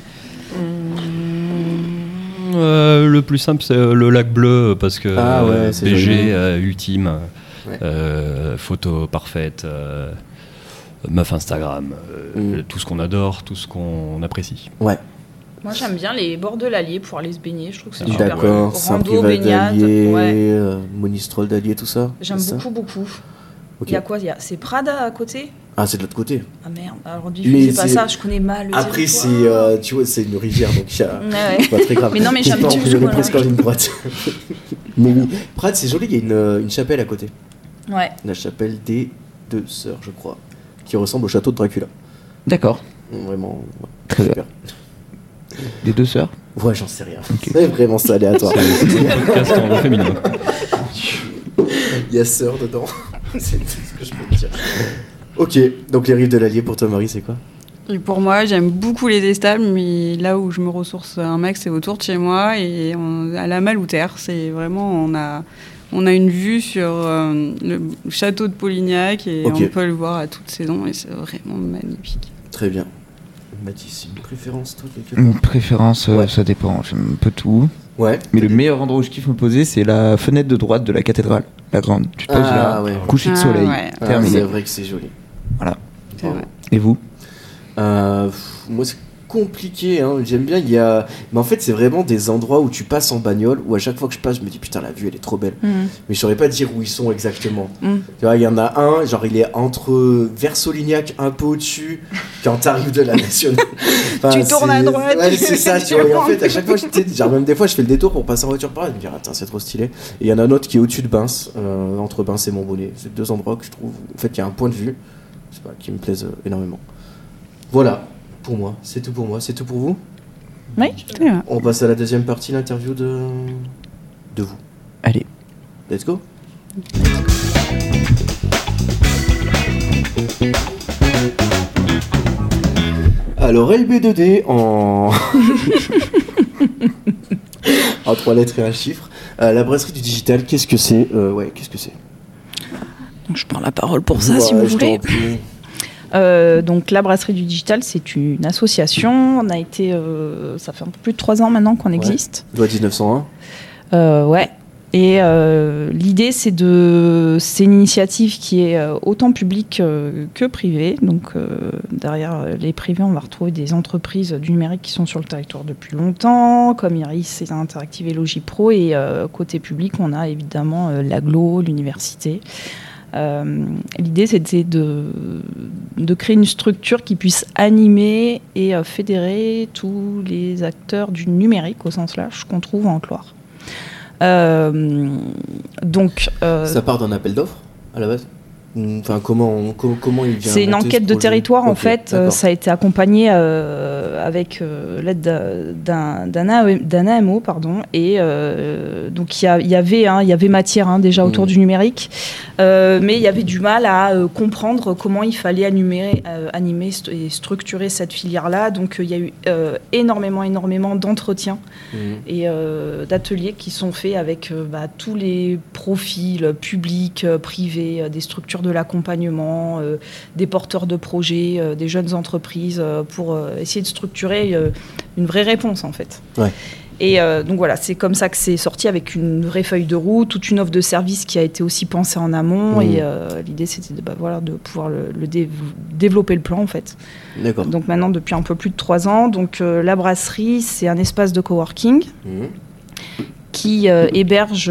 Euh, le plus simple, c'est euh, le lac bleu parce que Ah ouais, euh, c'est BG euh, ultime, Ouais. euh, photo parfaite, euh, meuf Instagram, euh, Mm. tout ce qu'on adore, tout ce qu'on apprécie. ouais, Moi j'aime bien les bords de l'Allier pour aller se baigner. Je trouve que c'est super. d'accord. Rando, Saint-Privat baignade. d'Allier, Ouais. euh, Monistrol d'Allier, tout ça J'aime ça beaucoup, beaucoup. Il y a quoi? Il y a... C'est Prada à côté? Ah, c'est de l'autre côté. Ah merde, alors Mais diffusez pas c'est- ça, je connais mal le Après, c'est, euh, tu vois, c'est une rivière donc il y a. Ouais, ouais. C'est pas très grave. Mais non, mais j'aime pas en toujours, plus, on est voilà. presque en ligne droite. mais oui, Prades, c'est joli, il y a une, euh, une chapelle à côté. Ouais. La chapelle des deux sœurs, je crois, qui ressemble au château de Dracula. D'accord. Vraiment, ouais, Très bien. super. Les deux sœurs? Ouais, j'en sais rien. C'est vraiment ça aléatoire. Podcast en féminin. Il y a sœur dedans. c'est tout ce que je peux te dire. Ok, donc les rives de l'Allier pour toi, Marie, c'est quoi? Et pour moi, j'aime beaucoup les estables, mais là où je me ressource un max, c'est autour de chez moi et on- à la Malouterre. C'est vraiment, on a, on a une vue sur euh, le château de Polignac et on peut le voir à toute saison et c'est vraiment magnifique. Très bien. Mathis, une préférence, toi quelque part? Une préférence, euh, Ouais. ça dépend. J'aime un peu tout. Ouais. Mais le meilleur endroit où je kiffe me poser, c'est la fenêtre de droite de la cathédrale, la grande. Tu te poses Ah, là, ouais. coucher de Ah, soleil, ouais. Ah, c'est vrai que c'est joli. Vrai. Et vous? Euh, moi, c'est compliqué. Hein. J'aime bien. Il y a, mais en fait, c'est vraiment des endroits où tu passes en bagnole. Où à chaque fois que je passe, je me dis putain, la vue, elle est trop belle. Mm. Mais je saurais pas dire où ils sont exactement. Mm. Tu vois, il y en a un, genre il est entre vers Solignac, un peu au-dessus, quand t'arrives de la nationale. Enfin, Tu tournes à droite. Ouais, c'est ça, tu vois. Et en fait, à chaque fois, je- tu sais, genre même des fois, je fais le détour pour passer en voiture par là. Je me dis, attends, c'est trop stylé. Et il y en a un autre qui est au-dessus de Bince, euh, entre Bince et Montbonnet. C'est deux endroits que je trouve, en fait, il y a un point de vue, pas, qui me plaisent euh, énormément. Voilà, pour moi, c'est tout pour moi. C'est tout pour vous? Oui. Vrai. On passe à la deuxième partie, l'interview de, de vous. Allez. Let's go. Alors LB2D en en trois lettres et un chiffre. Euh, la brasserie du digital, qu'est-ce que c'est Euh, Ouais, qu'est-ce que c'est? Donc je prends la parole pour ça si vous voulez. Euh, donc la brasserie du digital, c'est une association. On a été, euh, ça fait un peu plus de trois ans maintenant qu'on existe. Loi 1901. Euh, ouais. Et l'idée, c'est de, c'est une initiative qui est autant publique que privée. Donc derrière les privés, on va retrouver des entreprises du numérique qui sont sur le territoire depuis longtemps, comme Iris, et Interactive et Logipro. Et côté public, on a évidemment l'aglo, l'université. Euh, L'idée, c'était de, de créer une structure qui puisse animer et euh, fédérer tous les acteurs du numérique au sens large qu'on trouve en Cloire. Euh, donc, Ça part d'un appel d'offres à la base? Enfin, comment, comment, comment il vient c'est une ce enquête de territoire en fait. Euh, ça a été accompagné euh, avec euh, l'aide d'un- AMO, pardon. Et euh, donc il y, avait, hein, il y avait matière hein, déjà autour Mhm. du numérique, mais il y avait du mal à comprendre comment il fallait animer, animer st- et structurer cette filière-là. Donc euh, il y a eu énormément, énormément d'entretiens Mhm. et d'ateliers qui sont faits avec bah, tous les profils publics, privés, des structures de l'accompagnement, euh, des porteurs de projets, euh, des jeunes entreprises, euh, pour essayer de structurer une vraie réponse en fait. Ouais. Et euh, donc voilà, c'est comme ça que c'est sorti avec une vraie feuille de route, toute une offre de service qui a été aussi pensée en amont. Mmh. Et euh, l'idée, c'était de, bah, voilà, de pouvoir le, le dé- développer le plan en fait. D'accord. Donc maintenant, depuis un peu plus de trois ans, donc euh, la brasserie, c'est un espace de coworking Mhm. qui héberge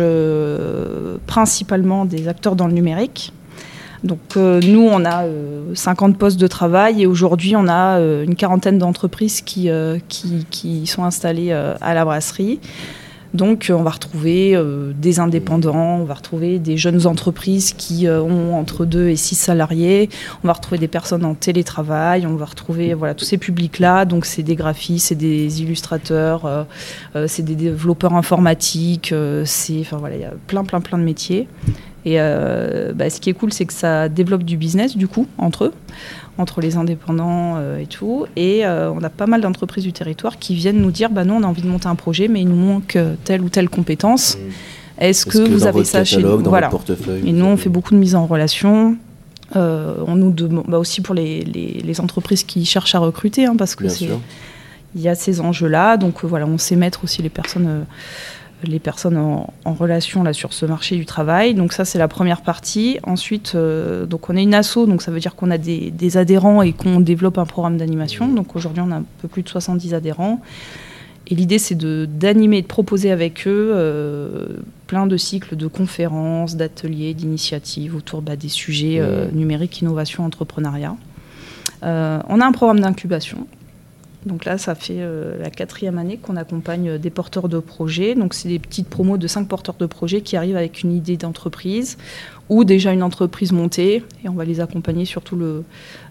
principalement des acteurs dans le numérique. Donc euh, nous, on a euh, 50 postes de travail et aujourd'hui, on a euh, une quarantaine d'entreprises qui, euh, qui, sont installées euh, à la brasserie. Donc euh, on va retrouver euh, des indépendants, on va retrouver des jeunes entreprises qui euh, ont entre 2 et 6 salariés, on va retrouver des personnes en télétravail, on va retrouver voilà, tous ces publics-là. Donc c'est des graphistes, c'est des illustrateurs, c'est des développeurs informatiques, c'est enfin voilà, il y a plein plein plein de métiers. Et bah, ce qui est cool, c'est que ça développe du business du coup entre eux, entre les indépendants euh, et tout. Et euh, on a pas mal d'entreprises du territoire qui viennent nous dire, bah non, on a envie de monter un projet, mais il nous manque euh, telle ou telle compétence. Mhm. Est-ce que vous avez ça chez nous dans Voilà. votre portefeuille Et nous, on fait beaucoup de mise en relation. Euh, on nous demande bah, aussi pour les, les- les entreprises qui cherchent à recruter, hein, parce que il y a ces enjeux-là. Donc voilà, on sait mettre aussi les personnes, les personnes en, en relation là sur ce marché du travail. Donc ça, c'est la première partie. Ensuite, euh, donc on est une asso, donc ça veut dire qu'on a des, des adhérents et qu'on développe un programme d'animation. Donc aujourd'hui, on a un peu plus de 70 adhérents. Et l'idée, c'est d'animer et de proposer avec eux euh, plein de cycles de conférences, d'ateliers, d'initiatives autour bah, des sujets euh, Mmh. numériques, innovation, entrepreneuriat. On a un programme d'incubation. Donc là, ça fait euh, la quatrième année qu'on accompagne euh, des porteurs de projets. Donc c'est des petites promos de cinq porteurs de projets qui arrivent avec une idée d'entreprise ou déjà une entreprise montée. Et on va les accompagner sur tout le,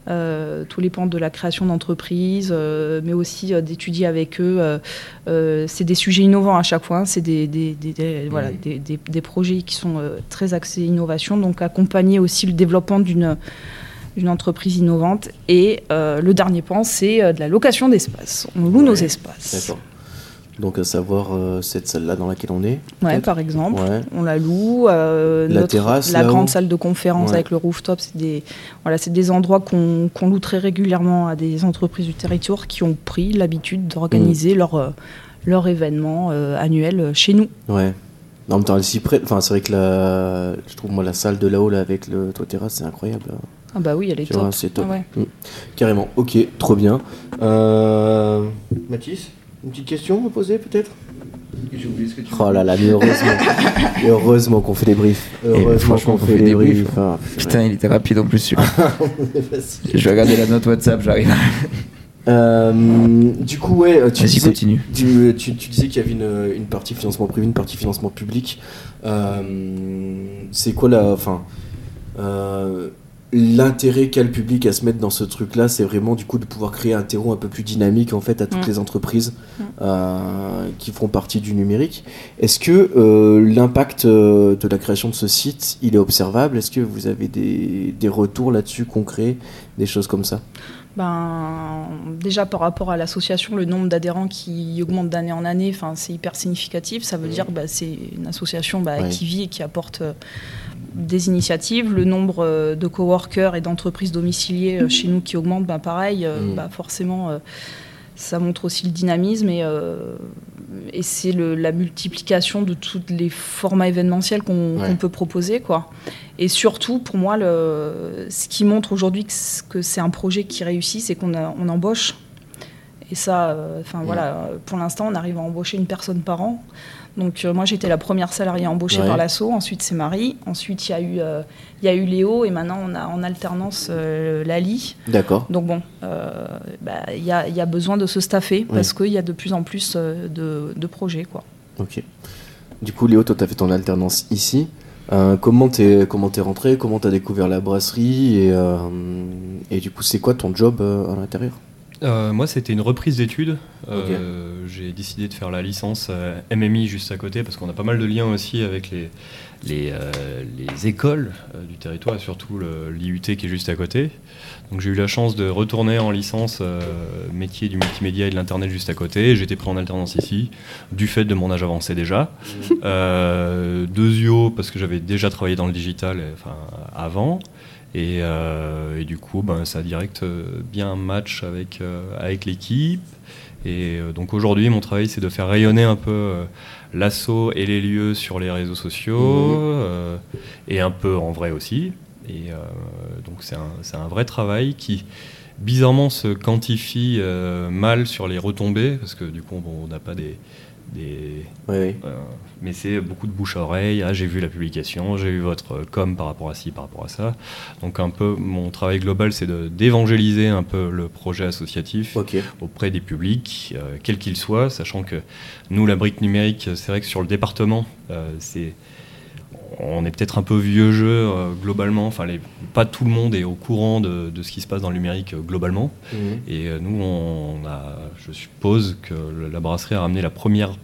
euh, tous les pans de la création d'entreprise, euh, mais aussi d'étudier avec eux. c'est des sujets innovants à chaque fois. hein. C'est des, des- des- des- voilà, des, des- des projets qui sont très axés innovation. Donc accompagner aussi le développement d'une d'une entreprise innovante. Et euh, le dernier pan, c'est euh, de la location d'espace. On loue nos espaces. D'accord. Donc à savoir euh, cette salle-là dans laquelle on est. Ouais, par exemple. Ouais. On la loue. euh, La terrasse, la grande salle de conférence Ouais. avec le rooftop, c'est des, voilà, c'est des endroits qu'on qu'on loue très régulièrement à des entreprises du territoire qui ont pris l'habitude d'organiser leur, euh, leur événement annuel chez nous. Ouais. En même temps, elle s'y prête. Enfin, c'est vrai que la... je trouve moi la salle de là-haut là avec le toit terrasse, c'est incroyable. Ah bah oui, elle est Tu top. vois, c'est top. Ah ouais. Mm. Carrément. Ok, trop bien. Euh... Mathis, une petite question à me poser peut-être? J'ai oublié ce que tu Oh là là, mais heureusement, Et heureusement qu'on fait des briefs. Heureusement franchement qu'on fait des briefs. Ah, Putain, il était rapide en plus. Je vais regarder la note WhatsApp, j'arrive. Euh, du coup, ouais, tu Vas-y, disais, continue. tu, tu- tu disais qu'il y avait une, une partie financement privé, une partie financement public. Euh, c'est quoi la, enfin, euh, l'intérêt qu'a le public à se mettre dans ce truc-là, c'est vraiment du coup de pouvoir créer un terreau un peu plus dynamique en fait à toutes Mm. les entreprises Mm. euh, qui font partie du numérique. Est-ce que euh, l'impact euh, de la création de ce site, il est observable? Est-ce que vous avez des, des retours là-dessus concrets, des choses comme ça? Ben, déjà par rapport à l'association, le nombre d'adhérents qui augmente d'année en année, enfin, c'est hyper significatif. Ça veut dire que bah, c'est une association bah, Ouais. qui vit et qui apporte des initiatives. Le nombre euh, de coworkers et d'entreprises domiciliées euh, chez nous qui augmente, bah, pareil, bah, forcément, ça montre aussi le dynamisme et, euh, et c'est la multiplication de tous les formats événementiels qu'on Ouais. peut proposer. Quoi. Et surtout, pour moi, le, ce qui montre aujourd'hui que c'est un projet qui réussit, c'est qu'on on embauche. Et ça, euh, Ouais. voilà, pour l'instant, on arrive à embaucher une personne par an. Donc euh, moi, j'étais la première salariée embauchée Ouais. par l'assaut. Ensuite, c'est Marie. Ensuite, il y a eu, euh, il y a eu Léo, et maintenant, on a en alternance euh, Lali. D'accord. Donc bon, bah, il y, a, il y a besoin de se staffer parce qu'il y a de plus en plus de, de projets, quoi. Ok. Du coup, Léo, toi, tu as fait ton alternance ici. Comment t'es comment t'es rentré Comment t'as découvert la brasserie? Et, et du coup, c'est quoi ton job à l'intérieur? Euh, moi, c'était une reprise d'études. Euh, J'ai décidé de faire la licence euh, MMI juste à côté parce qu'on a pas mal de liens aussi avec les, les, les écoles du territoire et surtout l'IUT qui est juste à côté. Donc j'ai eu la chance de retourner en licence métier du multimédia et de l'internet juste à côté. J'étais pris en alternance ici, du fait de mon âge avancé déjà. Euh, Deuxio parce que j'avais déjà travaillé dans le digital enfin, avant. Et, euh, et du coup, ben, ça direct euh, bien un match avec, euh, avec l'équipe. Et euh, donc aujourd'hui, mon travail, c'est de faire rayonner un peu l'assaut et les lieux sur les réseaux sociaux, euh, et un peu en vrai aussi. Et donc c'est un, un vrai travail qui, bizarrement, se quantifie mal sur les retombées, parce que du coup, bon, on n'a pas des... des Oui, oui. euh, mais c'est beaucoup de bouche à oreille. Ah, j'ai vu la publication, j'ai vu votre com par rapport à ci, par rapport à ça. Donc un peu, mon travail global, c'est d'évangéliser un peu le projet associatif auprès des publics, euh, quels qu'ils soient, sachant que nous, la brique numérique, c'est vrai que sur le département, euh, c'est on est peut-être un peu vieux jeu euh, globalement. Enfin, les- pas tout le monde est au courant de, de ce qui se passe dans le numérique euh, globalement. Mhm. Et euh, nous, on a, je suppose que le- la brasserie a ramené la première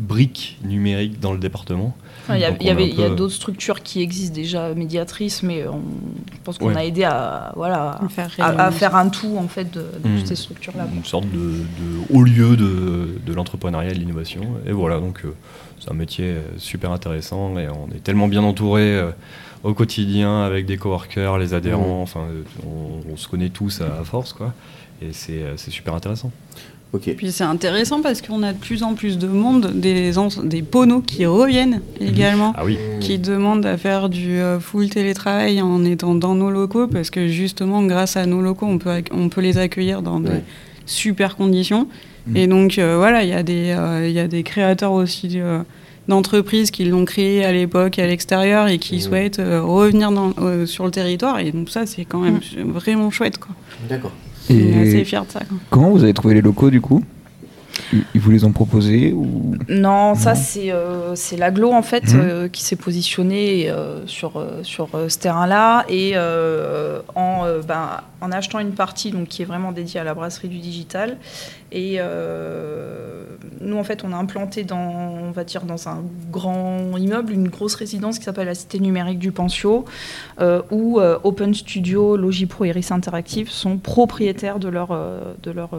brique numérique dans le département. Enfin, Il y, y y a d'autres structures qui existent déjà médiatrices, mais on, je pense qu'on Ouais. a aidé à, voilà, À faire à, à rayonner. faire un tout en fait de, de toutes ces structures-là. Une sorte de, de haut lieu de, de l'entrepreneuriat et de l'innovation. Et voilà, donc euh, c'est un métier euh, super intéressant et on est tellement bien entouré euh, au quotidien avec des coworkers, les adhérents, enfin euh, on, on se connaît tous à, à force quoi. Et c'est c'est super intéressant. Ok. Puis c'est intéressant parce qu'on a de plus en plus de monde, des, ans- des poneaux qui reviennent également, Ah oui, qui demandent à faire du full télétravail en étant dans nos locaux parce que justement, grâce à nos locaux, on peut, on peut les accueillir dans de Ouais. super conditions. Mhm. Et donc, euh, voilà, il y, a des, euh, y a des créateurs aussi euh, d'entreprises qui l'ont créé à l'époque à l'extérieur et qui Mhm. souhaitent euh, revenir dans- euh, sur le territoire. Et donc, ça, c'est quand même vraiment chouette. Quoi. D'accord. On est assez Et fiers de ça. quoi. comment vous avez trouvé les locaux du coup? Ils vous les ont proposés ou? Non, ça c'est euh, c'est l'aglo en fait Mhm. euh, qui s'est positionné euh, sur, sur ce terrain-là et en, ben, en achetant une partie donc, qui est vraiment dédiée à la brasserie du digital. Et nous en fait on a implanté dans, on va dire, dans un grand immeuble une grosse résidence qui s'appelle la Cité numérique du Pentio euh, où Open Studio, Logipro et RIS Interactive sont propriétaires de leur, de leur,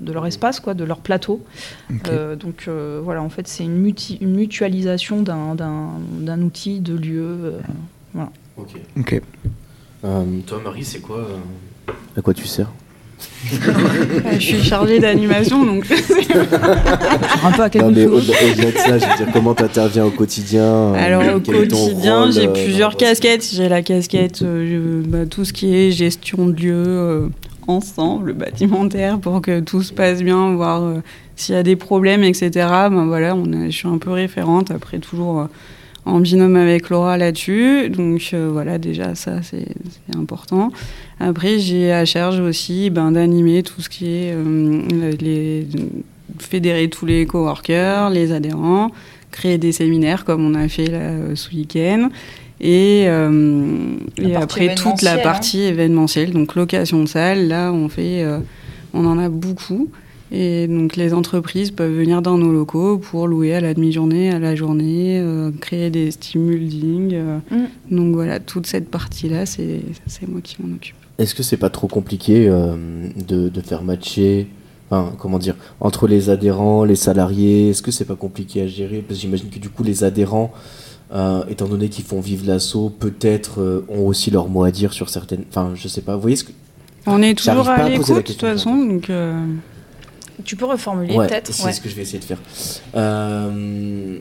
de leur espace, quoi, de leur plateau. Euh, donc euh, voilà, en fait, c'est une, muti- une mutualisation d'un- d'un d'un outil, de lieu. euh. Ok. Ok. Euh, toi, Marie, c'est quoi euh, À quoi tu sers? Je suis chargée d'animation, donc un peu à quelque Non, mais chose. au-delà au-delà de ça, je veux dire, comment tu interviens au quotidien? Alors au quotidien, rôle, j'ai plusieurs casquettes. J'ai la casquette, euh, bah, tout ce qui est gestion de lieu, euh, ensemble, bâtimentaire, pour que tout se passe bien, voir euh, s'il y a des problèmes, etc. Ben voilà, je suis un peu référente. Après toujours euh, en binôme avec Laura là-dessus. Donc euh, voilà, déjà ça c'est important. Après j'ai à charge aussi ben, d'animer tout ce qui est fédérer tous les coworkers, les adhérents, créer des séminaires comme on a fait là, ce week-end. Et, euh, et après toute la hein. partie événementielle, donc location de salle, là on fait, euh, on en a beaucoup. Et donc les entreprises peuvent venir dans nos locaux pour louer à la demi-journée, à la journée, euh, créer des stimulding. euh. Mm. Donc voilà, toute cette partie-là, c'est c'est moi qui m'en occupe. Est-ce que c'est pas trop compliqué euh, de, de faire matcher Enfin, comment dire, entre les adhérents, les salariés, est-ce que c'est pas compliqué à gérer? Parce que j'imagine que du coup, les adhérents, euh, étant donné qu'ils font vivre l'assaut, peut-être euh, ont aussi leur mot à dire sur certaines. Enfin, je sais pas. Vous voyez ce que. On est toujours à à l'écoute de toute façon, donc euh, Tu peux reformuler Ouais, peut-être c'est ouais. ce que je vais essayer de faire. Euh,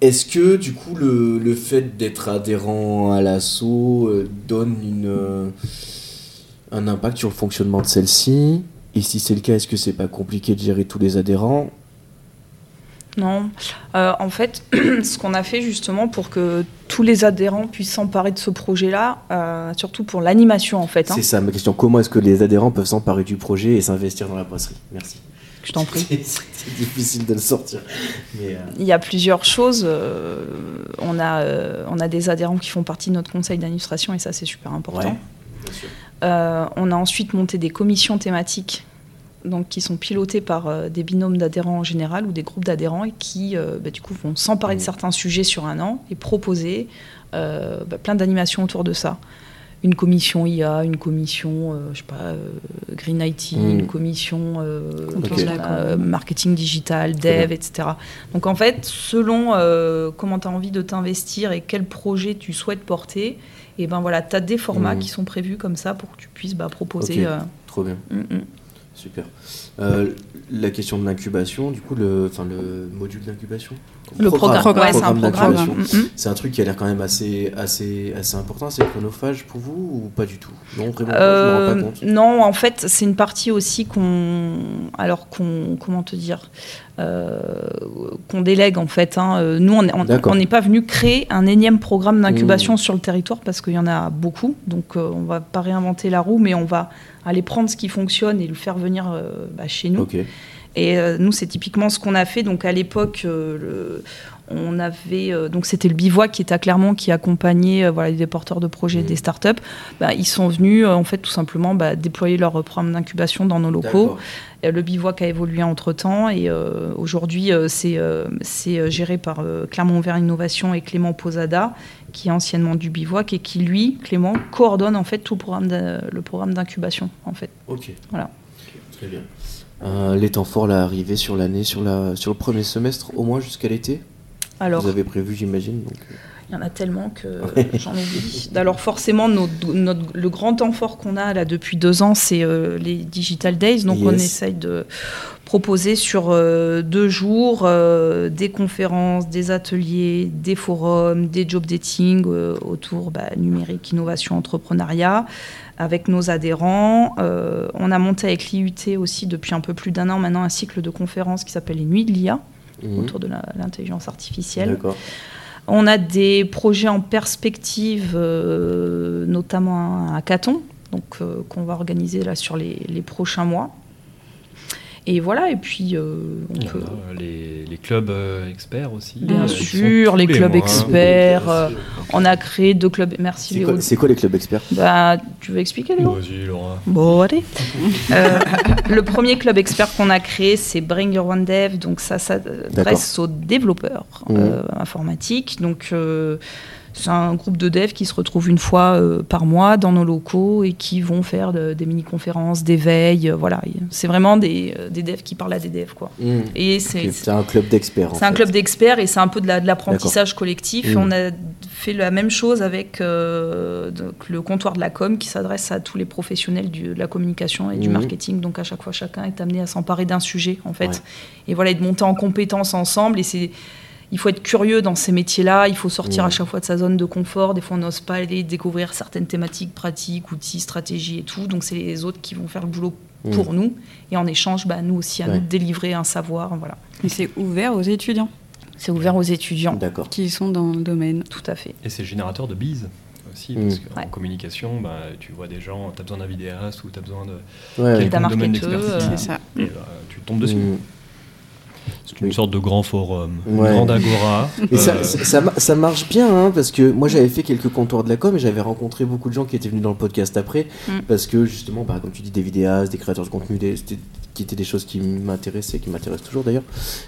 Est-ce que du coup le, le fait d'être adhérent à l'assaut euh, donne une, euh, un impact sur le fonctionnement de celle-ci? Et si c'est le cas, est-ce que c'est pas compliqué de gérer tous les adhérents? Non. Euh, en fait, ce qu'on a fait justement pour que tous les adhérents puissent s'emparer de ce projet-là, euh, surtout pour l'animation en fait. hein. C'est ça ma question. Comment est-ce que les adhérents peuvent s'emparer du projet et s'investir dans la brasserie? Merci. Je t'en prie. C'est difficile de le sortir. Mais, euh, Il y a plusieurs choses. on, a, on a des adhérents qui font partie de notre conseil d'administration et ça, c'est super important. ouais, bien sûr. On a ensuite monté des commissions thématiques donc, qui sont pilotées par euh, des binômes d'adhérents en général ou des groupes d'adhérents et qui, euh, bah, du coup, vont s'emparer de Mhm. certains sujets sur un an et proposer euh, bah, plein d'animations autour de ça. une commission IA, une commission, euh, je sais pas, euh, Green IT, Mm. une commission euh, a, euh, marketing digital, dev, etc. Donc en fait, selon euh, comment tu as envie de t'investir et quel projet tu souhaites porter, et ben voilà, tu as des formats Mm. qui sont prévus comme ça pour que tu puisses bah, proposer. Euh, Trop bien. Super. Euh, la question de l'incubation, du coup, le, module d'incubation Le programme, Programme. ouais, c'est un programme. d'incubation. Mm, mm. C'est un truc qui a l'air quand même assez, assez, assez important, c'est chronophage pour vous ou pas du tout? Non, vraiment, Euh, je me rends pas compte. non, en fait, c'est une partie aussi qu'on, alors qu'on, comment te dire, euh, qu'on délègue en fait. hein. Euh, Nous, on n'est pas venu créer un énième programme d'incubation sur le territoire parce qu'il y en a beaucoup. Donc, euh, on va pas réinventer la roue, mais on va aller prendre ce qui fonctionne et le faire venir euh, bah, chez nous. Ok. Et euh, nous, c'est typiquement ce qu'on a fait. Donc à l'époque, euh, on avait euh, donc c'était le bivouac qui était à Clermont qui accompagnait voilà les porteurs de projets Mhm. des startups. Bah, ils sont venus en fait tout simplement bah, déployer leur programme d'incubation dans nos locaux. Le bivouac a évolué entre temps et aujourd'hui c'est c'est, géré par euh, Clermont-Auvergne Innovation et Clément Posada qui est anciennement du bivouac et qui lui Clément coordonne en fait tout le programme d'in- le programme d'incubation en fait. Ok. Voilà. Très bien. Euh, les temps forts, là, arrivés sur l'année, sur, la, sur le premier semestre, au moins jusqu'à l'été Alors Vous avez prévu, j'imagine. Donc... euh, Il y en a tellement que j'en oublie. Alors forcément, notre- notre- le grand temps fort qu'on a là depuis deux ans, c'est euh, les Digital Days. Donc on essaye de proposer sur euh, deux jours euh, des conférences, des ateliers, des forums, des job dating autour bah, numérique, innovation, entrepreneuriat avec nos adhérents. Euh, on a monté avec l'IUT aussi depuis un peu plus d'un an maintenant un cycle de conférences qui s'appelle les Nuits de l'IA mhm. autour de l'intelligence artificielle. On a des projets en perspective, euh, notamment un hackathon, donc euh, qu'on va organiser là sur les, les prochains mois. Et voilà, et puis euh, on peut- a, les, les clubs euh, experts aussi. bien euh, sûr, les clubs mois. experts. euh, on a créé deux clubs. Merci Léo. c'est quoi les clubs experts? Bah, tu veux expliquer Léo? Vas-y, Laura. Bon, allez. Euh, le premier club expert qu'on a créé, c'est Bring Your One Dev. Donc, ça s'adresse aux développeurs euh, informatiques. Donc, euh, c'est un groupe de devs qui se retrouvent une fois euh, par mois dans nos locaux et qui vont faire de- des mini-conférences, des veilles. euh, voilà. C'est vraiment des, euh, des devs qui parlent à des devs, quoi. Et c'est. Un club d'experts. C'est un fait. club d'experts et c'est un peu de la- de l'apprentissage collectif. Mmh. On a fait la même chose avec euh, donc, le comptoir de la com qui s'adresse à tous les professionnels du- de la communication et du Mmh. marketing. Donc à chaque fois, chacun est amené à s'emparer d'un sujet en fait. Ouais. Et voilà, et de monter en compétences ensemble. Et c'est il faut être curieux dans ces métiers-là, il faut sortir à chaque fois de sa zone de confort. Des fois, on n'ose pas aller découvrir certaines thématiques, pratiques, outils, stratégies et tout. Donc, c'est les autres qui vont faire le boulot Mmh. pour nous. Et en échange, bah, nous aussi, à Ouais. nous de délivrer un savoir. Voilà. Et c'est ouvert aux étudiants C'est ouvert aux étudiants. D'accord. qui sont dans le domaine. Tout à fait. Et c'est générateur de bises aussi, Mm. parce qu'en Ouais. communication, bah, tu vois des gens, tu as besoin d'un vidéaste ou tu as besoin de Ouais, ouais. Quel- d'un quelconque domaine marketeur, d'expertise. euh, C'est ça. Et bah, tu tombes dessus. Mhm. C'est une sorte de grand forum, Ouais. une grande agora. Et ça, Euh, ça, ça ma- ça marche bien, hein, parce que moi j'avais fait quelques comptoirs de la com et j'avais rencontré beaucoup de gens qui étaient venus dans le podcast après, Mm. parce que justement, bah, comme tu dis, des vidéastes, des créateurs de contenu, des, c'était- qui étaient des choses qui m'intéressaient, qui m'intéressent toujours d'ailleurs.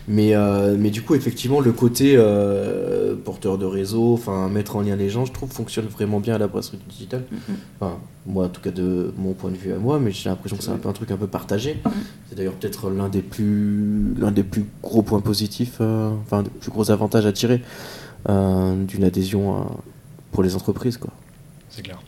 Mais, euh, mais du coup, effectivement, le côté euh, porteur de réseau, enfin mettre en lien les gens, je trouve fonctionne vraiment bien à la brasserie digitale. Mhm. Enfin, moi, en tout cas de mon point de vue à moi, mais j'ai l'impression que c'est un peu un truc un peu partagé. C'est d'ailleurs peut-être l'un des plus l'un des plus gros points positifs, euh, enfin, des plus gros avantages à tirer euh, d'une adhésion pour les entreprises, quoi. C'est clair.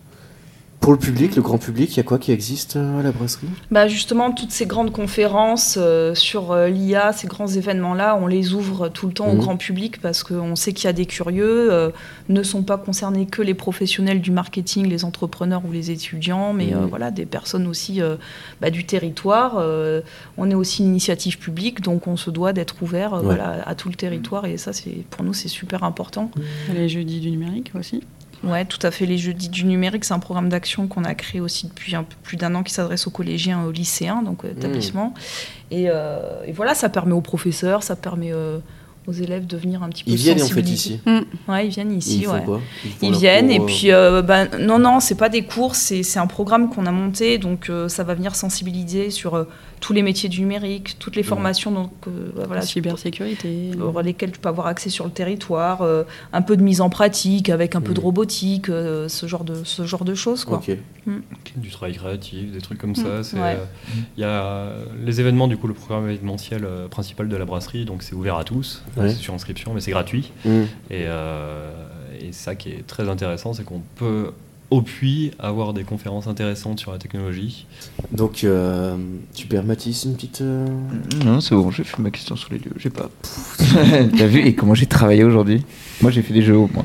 Pour le public, le grand public, il y a quoi qui existe euh, à la brasserie? Bah justement, toutes ces grandes conférences euh, sur euh, l'IA, ces grands événements-là, on les ouvre tout le temps Mhm. au grand public parce qu'on sait qu'il y a des curieux. euh, ne sont pas concernés que les professionnels du marketing, les entrepreneurs ou les étudiants, mais Mhm. euh, voilà, des personnes aussi euh, bah, du territoire. euh, on est aussi une initiative publique, donc on se doit d'être ouvert euh, Ouais. voilà, à tout le territoire. Et ça, c'est pour nous, c'est super important. Les jeudis du numérique aussi. Ouais, tout à fait. Les Jeudis du numérique, c'est un programme d'action qu'on a créé aussi depuis un peu plus d'un an qui s'adresse aux collégiens et aux lycéens, donc euh, établissements. Et, euh, et voilà, ça permet aux professeurs, ça permet euh, aux élèves de venir un petit peu Ils viennent en fait ici. Ouais, ils viennent ici, Ils ouais. quoi? Ils viennent cours, et puis euh, bah, non non c'est pas des cours c'est c'est un programme qu'on a monté donc ça va venir sensibiliser sur tous les métiers du numérique toutes les formations donc euh, bah, voilà la cybersécurité. sur lesquelles tu peux avoir accès sur le territoire euh, un peu de mise en pratique avec un peu de Mhm. robotique euh, ce genre de ce genre de choses quoi Ok. du travail créatif, des trucs comme ça. c'est, ouais. euh, Il y a les événements, du coup, le programme événementiel euh, principal de la brasserie, donc c'est ouvert à tous, Ouais. c'est sur inscription, mais c'est gratuit. Mm. Et, euh, et ça qui est très intéressant, c'est qu'on peut au puits avoir des conférences intéressantes sur la technologie. Donc, euh, super Mathis, une petite. euh, Non, c'est bon, j'ai fait ma question sur les lieux, j'ai pas. T'as vu et comment j'ai travaillé aujourd'hui? Moi j'ai fait des jeux au moins.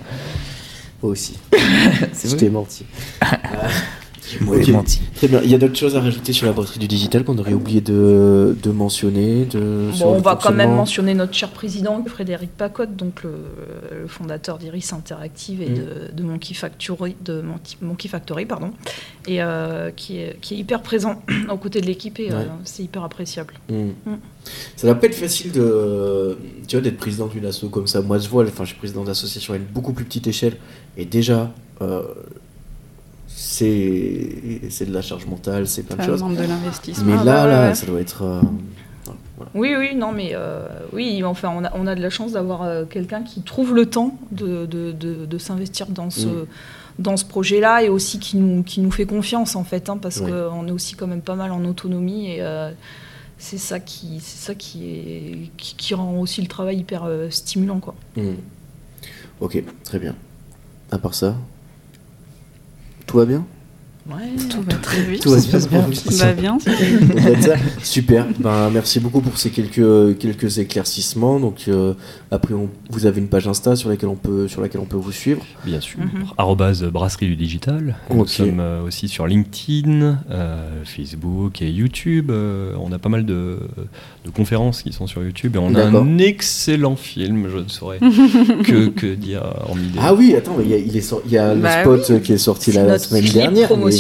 Moi aussi. C'est Je t'ai menti. Menti. Très bien. Il y a d'autres choses à rajouter sur la brasserie du digital qu'on aurait oublié de, de mentionner de, Bon, on va quand même mentionner notre cher président, Frédéric Pacotte, donc le, le fondateur d'Iris Interactive et Mm. de, de Monkey Factory, de Monkey, Monkey Factory pardon, et euh, qui, est, qui est hyper présent aux côtés de l'équipe et euh, c'est hyper appréciable. Mm. Mm. Ça va pas être facile de, tu vois, d'être président d'une asso comme ça. Moi, je vois, enfin, je suis président d'association à une beaucoup plus petite échelle, et déjà, euh, c'est, c'est de la charge mentale, c'est plein de choses. de l'investissement. Mais Ah, là, bah, ouais, là, ouais. ça doit être. euh, voilà. Oui, oui, non, mais euh, oui, enfin, on a, on a de la chance d'avoir euh, quelqu'un qui trouve le temps de, de, de- de s'investir dans ce, Mm. dans ce projet-là et aussi qui nous, qui nous fait confiance, en fait, hein, parce Ouais. qu'on est aussi quand même pas mal en autonomie et euh, c'est ça, qui, c'est ça qui, est, qui, qui rend aussi le travail hyper euh, stimulant, quoi. Mm. Ok, très bien. À part ça, tout va bien? Ouais, Tout va très vite. Tout va ça se bien. passe Tout va bien. Super. Ben, merci beaucoup pour ces quelques, quelques éclaircissements. Donc, euh, après, on- vous avez une page Insta sur laquelle on peut, sur laquelle on peut vous suivre. Bien sûr. Arrobase brasserie du digital. Nous Ok. sommes euh, aussi sur LinkedIn, euh, Facebook et YouTube. Euh, on a pas mal de, de conférences qui sont sur YouTube et on a un excellent film. Je ne saurais que, que dire hormis des. Ah oui, attends, il y a, il est il y a le Bah spot qui est sorti la, semaine dernière. mais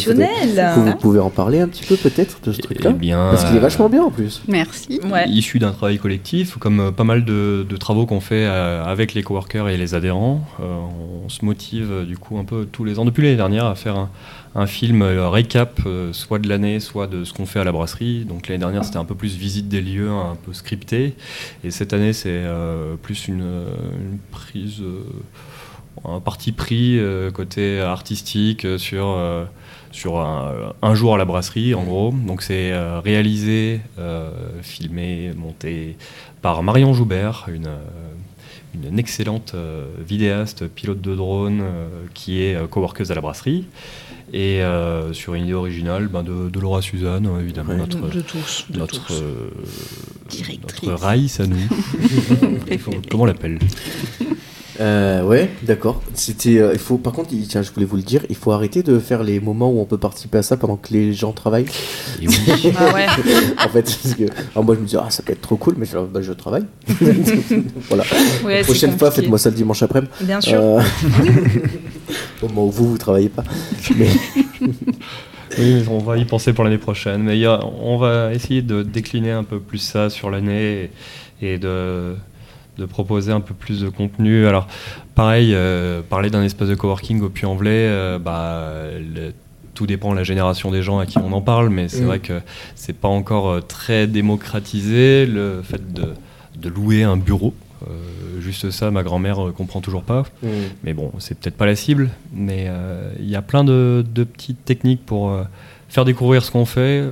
Vous, vous pouvez en parler un petit peu peut-être de ce Eh truc-là bien, Parce qu'il est vachement bien en plus. Merci. Ouais. issu d'un travail collectif, comme euh, pas mal de, de travaux qu'on fait euh, avec les coworkers et les adhérents. Euh, on se motive du coup un peu tous les ans, depuis l'année dernière, à faire un, un film récap, soit de l'année, soit de ce qu'on fait à la brasserie. Donc l'année dernière, c'était un peu plus visite des lieux, un peu scripté. Et cette année, c'est plus une, une prise, un parti pris euh, côté artistique euh, sur. euh, sur un, un jour à la brasserie, en gros. Donc c'est euh, réalisé, euh, filmé, monté par Marion Joubert, une, euh, une excellente euh, vidéaste, pilote de drone, euh, qui est euh, coworkeuse à la brasserie. Et euh, sur une idée originale ben, de, de Laura Suzanne, euh, évidemment, Ouais. notre, De, de tous. De notre, tous. euh, Directrice. notre Raïs à nous. Comment on l'appelle? Euh, ouais, d'accord. C'était, euh, il faut, par contre, il- tiens, je voulais vous le dire, il faut arrêter de faire les moments où on peut participer à ça pendant que les gens travaillent. Et oui. Ah ouais. en fait, parce que, alors moi je me dis, ah, ça peut être trop cool, mais je, bah, je travaille. voilà. Ouais, Prochaine fois, faites-moi ça le dimanche après-midi. Bien sûr. Euh, Au moment où vous, vous travaillez pas. Mais, Oui, on va y penser pour l'année prochaine. Mais il y a- on va essayer de décliner un peu plus ça sur l'année et, et de, de proposer un peu plus de contenu. Alors, pareil, euh, parler d'un espace de coworking au Puy-en-Velay, euh, bah, le- tout dépend de la génération des gens à qui on en parle, mais c'est Mm. vrai que c'est pas encore euh, très démocratisé le fait de, de louer un bureau. Euh, juste ça, ma grand-mère euh, comprend toujours pas. Hmm. Mais bon, c'est peut-être pas la cible, mais euh, il y a plein de, de petites techniques pour euh, faire découvrir ce qu'on fait, euh,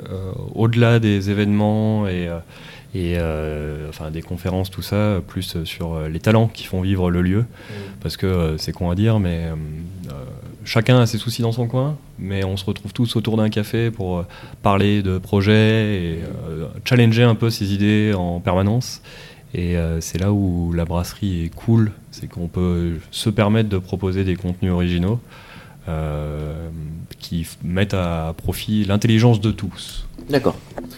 au-delà des événements et, euh, et euh, enfin, des conférences, tout ça, plus sur euh, les talents qui font vivre le lieu. Parce que euh, c'est con à dire, mais euh, chacun a ses soucis dans son coin, mais on se retrouve tous autour d'un café pour parler de projets et euh, challenger un peu ses idées en permanence. Et euh, c'est là où la brasserie est cool, c'est qu'on peut se permettre de proposer des contenus originaux euh, qui mettent à profit l'intelligence de tous. D'accord.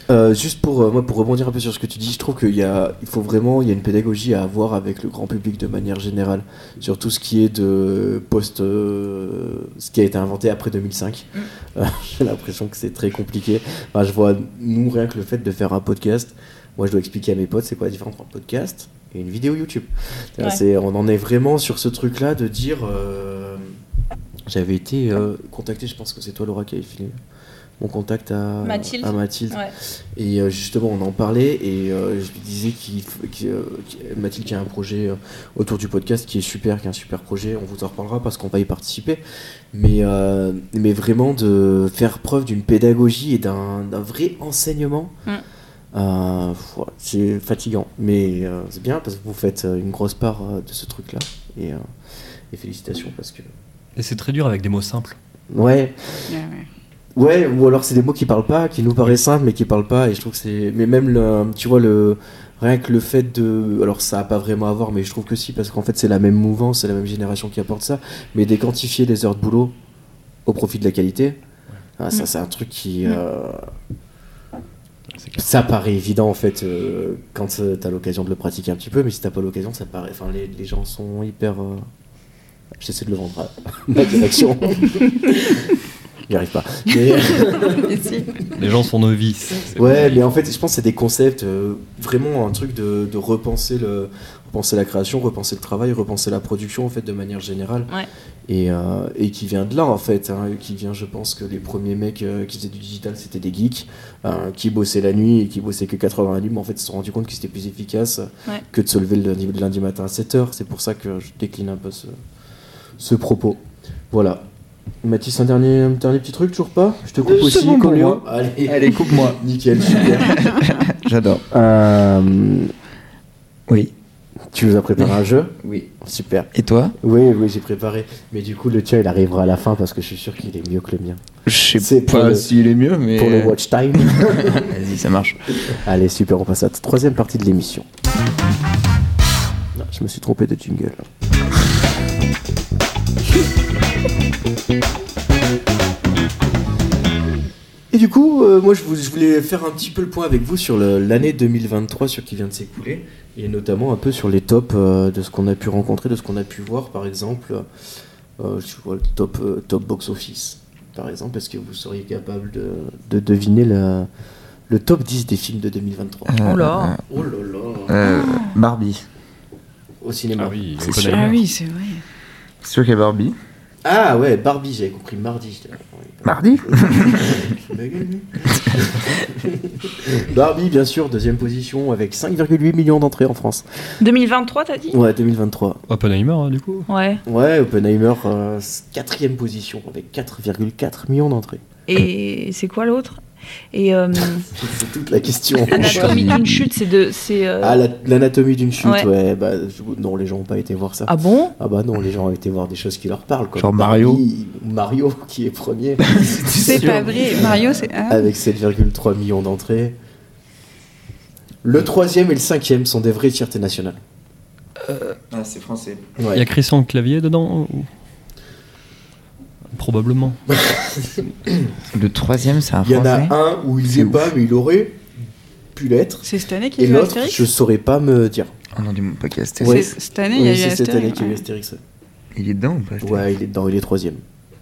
Euh, juste pour euh, moi, pour rebondir un peu sur ce que tu dis, je trouve qu'il y a, il faut vraiment, il y a une pédagogie à avoir avec le grand public de manière générale sur tout ce qui est de post, euh, ce qui a été inventé après 2005. Euh, J'ai l'impression que c'est très compliqué. Enfin, je vois nous rien que le fait de faire un podcast. moi je dois expliquer à mes potes c'est quoi la différence entre un podcast et une vidéo YouTube. Ouais. C'est- on en est vraiment sur ce truc-là de dire. J'avais été euh, contacté, je pense que c'est toi Laura qui avait filé mon contact à Mathilde. à Mathilde. Ouais. Et euh, justement, on en parlait et euh, je lui disais qu'il f- qu'il, euh, Mathilde qui a un projet autour du podcast qui est super, qui est un super projet. On vous en reparlera parce qu'on va y participer. Mais, mais vraiment de faire preuve d'une pédagogie et d'un vrai enseignement. Mm. Euh, c'est fatigant, mais euh, c'est bien parce que vous faites une grosse part euh, de ce truc-là. Et, et félicitations parce que. Et c'est très dur avec des mots simples. Ouais, Ouais, ouais. Ouais, ou alors c'est des mots qui parlent pas, qui nous paraissent simples mais qui parlent pas. Et je trouve que c'est. Mais même, le, tu vois, le. Rien que le fait de. Alors ça a pas vraiment à voir, mais je trouve que si, parce qu'en fait c'est la même mouvance, c'est la même génération qui apporte ça. Mais déquantifier les heures de boulot au profit de la qualité, ah, ça c'est un truc qui. Euh. Ça paraît évident en fait euh, quand euh, t'as l'occasion de le pratiquer un petit peu, mais si t'as pas l'occasion, ça paraît. Enfin, les, les gens sont hyper. euh, J'essaie de le vendre à ma direction. J'y arrive pas. Mais-. Les gens sont novices. Ouais, mais en fait, je pense que c'est des concepts, euh, vraiment un truc de, de repenser, le, repenser la création, repenser le travail, repenser la production, en fait, de manière générale. Ouais. Et, euh, et qui vient de là, en fait. hein, qui vient, je pense, que les premiers mecs euh, qui faisaient du digital, c'était des geeks, euh, qui bossaient la nuit et qui bossaient que 80 heures, mais en fait, ils se sont rendus compte que c'était plus efficace Ouais. que de se lever le lundi, le lundi matin à 7h. C'est pour ça que je décline un peu ce, ce propos. Voilà. Mathis, un dernier, un dernier petit truc, toujours pas Je te coupe aussi, bon moi. Allez, Allez, coupe-moi. nickel, super. J'adore. Euh, Oui. tu nous as préparé un jeu Oui. Super. Et toi Oui, oui, j'ai préparé. Mais du coup, le tien, il arrivera à la fin parce que je suis sûr qu'il est mieux que le mien. Je sais pas s'il est mieux, mais. Pour le watch time. Vas-y, ça marche. Allez, super, on passe à la troisième partie de l'émission. Je me suis trompé de jingle. Et du coup, euh, moi je, vous- je voulais faire un petit peu le point avec vous sur l'année 2023 sur qui vient de s'écouler, et notamment un peu sur les tops euh, de ce qu'on a pu rencontrer, de ce qu'on a pu voir, par exemple, euh, je vois le top, euh, top box-office, par exemple, est-ce que vous seriez capable de, de deviner la- le top 10 des films de 2023 Oh là. Oh là là Euh, Barbie. Au cinéma. Ah oui, C'est. Ah oui, c'est vrai. C'est sûr qu'il y a Barbie. Ah ouais, Barbie, j'avais compris mardi. Mardi Barbie, bien sûr, deuxième position avec 5,8 millions d'entrées en France. 2023, t'as dit? Ouais, 2023. Oppenheimer, hein, du coup. Ouais. Ouais, Oppenheimer, euh, quatrième position avec 4,4 millions d'entrées. Et c'est quoi l'autre? Et euh, C'est toute la question. Anatomie d'une chute, c'est de. c'est, euh, Ah, la- l'anatomie d'une chute, ouais. Ouais. bah, non, les gens n'ont pas été voir ça. Ah bon? Ah bah non, les gens ont été voir des choses qui leur parlent. Comme Genre Mario. Mario qui est premier C'est pas vrai. Mario, c'est. Ah. avec 7,3 millions d'entrées. Le troisième et le cinquième sont des vraies fiertés nationales. Ah, c'est français. Il Ouais. y a Christian Clavier dedans ou- Probablement. Le troisième, c'est un Il y en a un où il C'est n'est ouf. pas, mais il aurait pu l'être. C'est cette année qu'il y Et a eu l'autre, Astérix je saurais pas me dire. Oh non, dis-moi pas qu'il y a C'est Astérix. Ouais. cette année, il y a eu c'est cette année Astérix. qu'il y a eu ouais. Astérix. Il est dedans ou pas Astérix Ouais, il est dedans, il est troisième.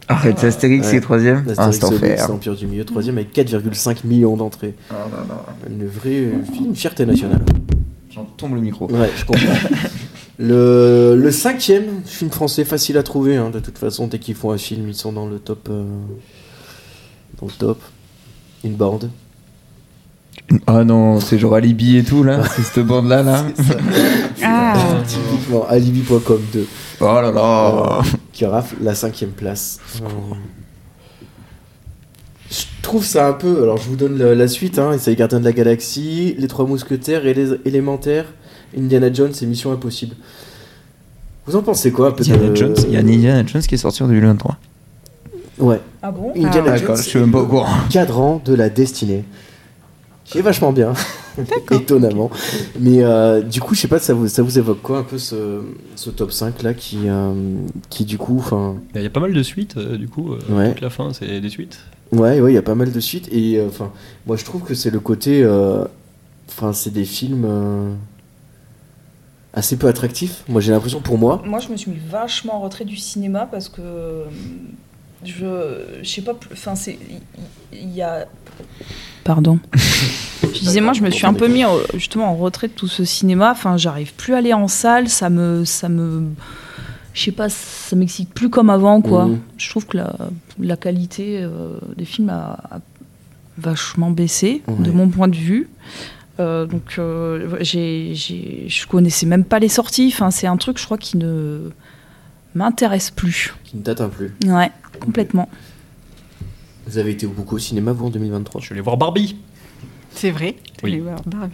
Arrête, c'est Astérix, Ouais. c'est troisième? Ah, Astérix c'est Obélix, enfer. l'Empire du Milieu, troisième avec 4,5 millions d'entrées. Une vraie une fierté nationale. J'en tombe le micro. Ouais, je comprends. le, le cinquième film français facile à trouver, hein, de toute façon, dès qu'ils font un film, ils sont dans le top. euh, dans le top. Une bande. Ah non, c'est genre Alibi et tout là, c'est cette bande là là. C'est ça. Ah. Typiquement, alibi.com 2. Oh là là. qui rafle la cinquième place. Euh, Je trouve ça un peu. Alors, je vous donne la, la suite. Hein, c'est les Gardiens de la Galaxie, Les Trois Mousquetaires et les Élémentaires, Indiana Jones et Mission Impossible. Vous en pensez quoi Indiana de- Jones, il y a un Indiana Jones qui est sorti en 2023. Ouais. Ah bon? Indiana D'accord, Jones, je suis même pas au courant. cadran de la destinée. Qui est vachement bien. Étonnamment. Mais euh, du coup, je sais pas, ça vous, ça vous évoque quoi un peu ce, ce top 5 là qui, euh, qui du coup. enfin Il y a pas mal de suites, euh, du coup. euh, Ouais. Toute la fin, c'est des suites. Ouais, ouais, il y a pas mal de suites. Et euh, enfin, moi je trouve que c'est le côté. euh, Enfin, c'est des films euh, assez peu attractifs. Moi j'ai l'impression pour moi. Moi, je me suis mis vachement en retrait du cinéma parce que euh, je, je sais pas, plus- enfin c'est, il- y, a, pardon, je Je disais, moi, je me suis un peu mis justement en retrait de tout ce cinéma. Enfin, j'arrive plus à aller en salle. Ça me, ça me, je sais pas, ça m'excite plus comme avant, quoi. Mhm. Je trouve que la, la qualité euh, des films a, a vachement baissé, de mon point de vue. Euh, donc, euh, j'ai, j'ai, je connaissais même pas les sorties. Enfin, c'est un truc, je crois, qui ne m'intéresse plus. Qui ne t'atteint plus. Ouais, complètement. Vous avez été beaucoup au cinéma, vous, en 2023 Je vais aller voir Barbie. C'est vrai. Oui.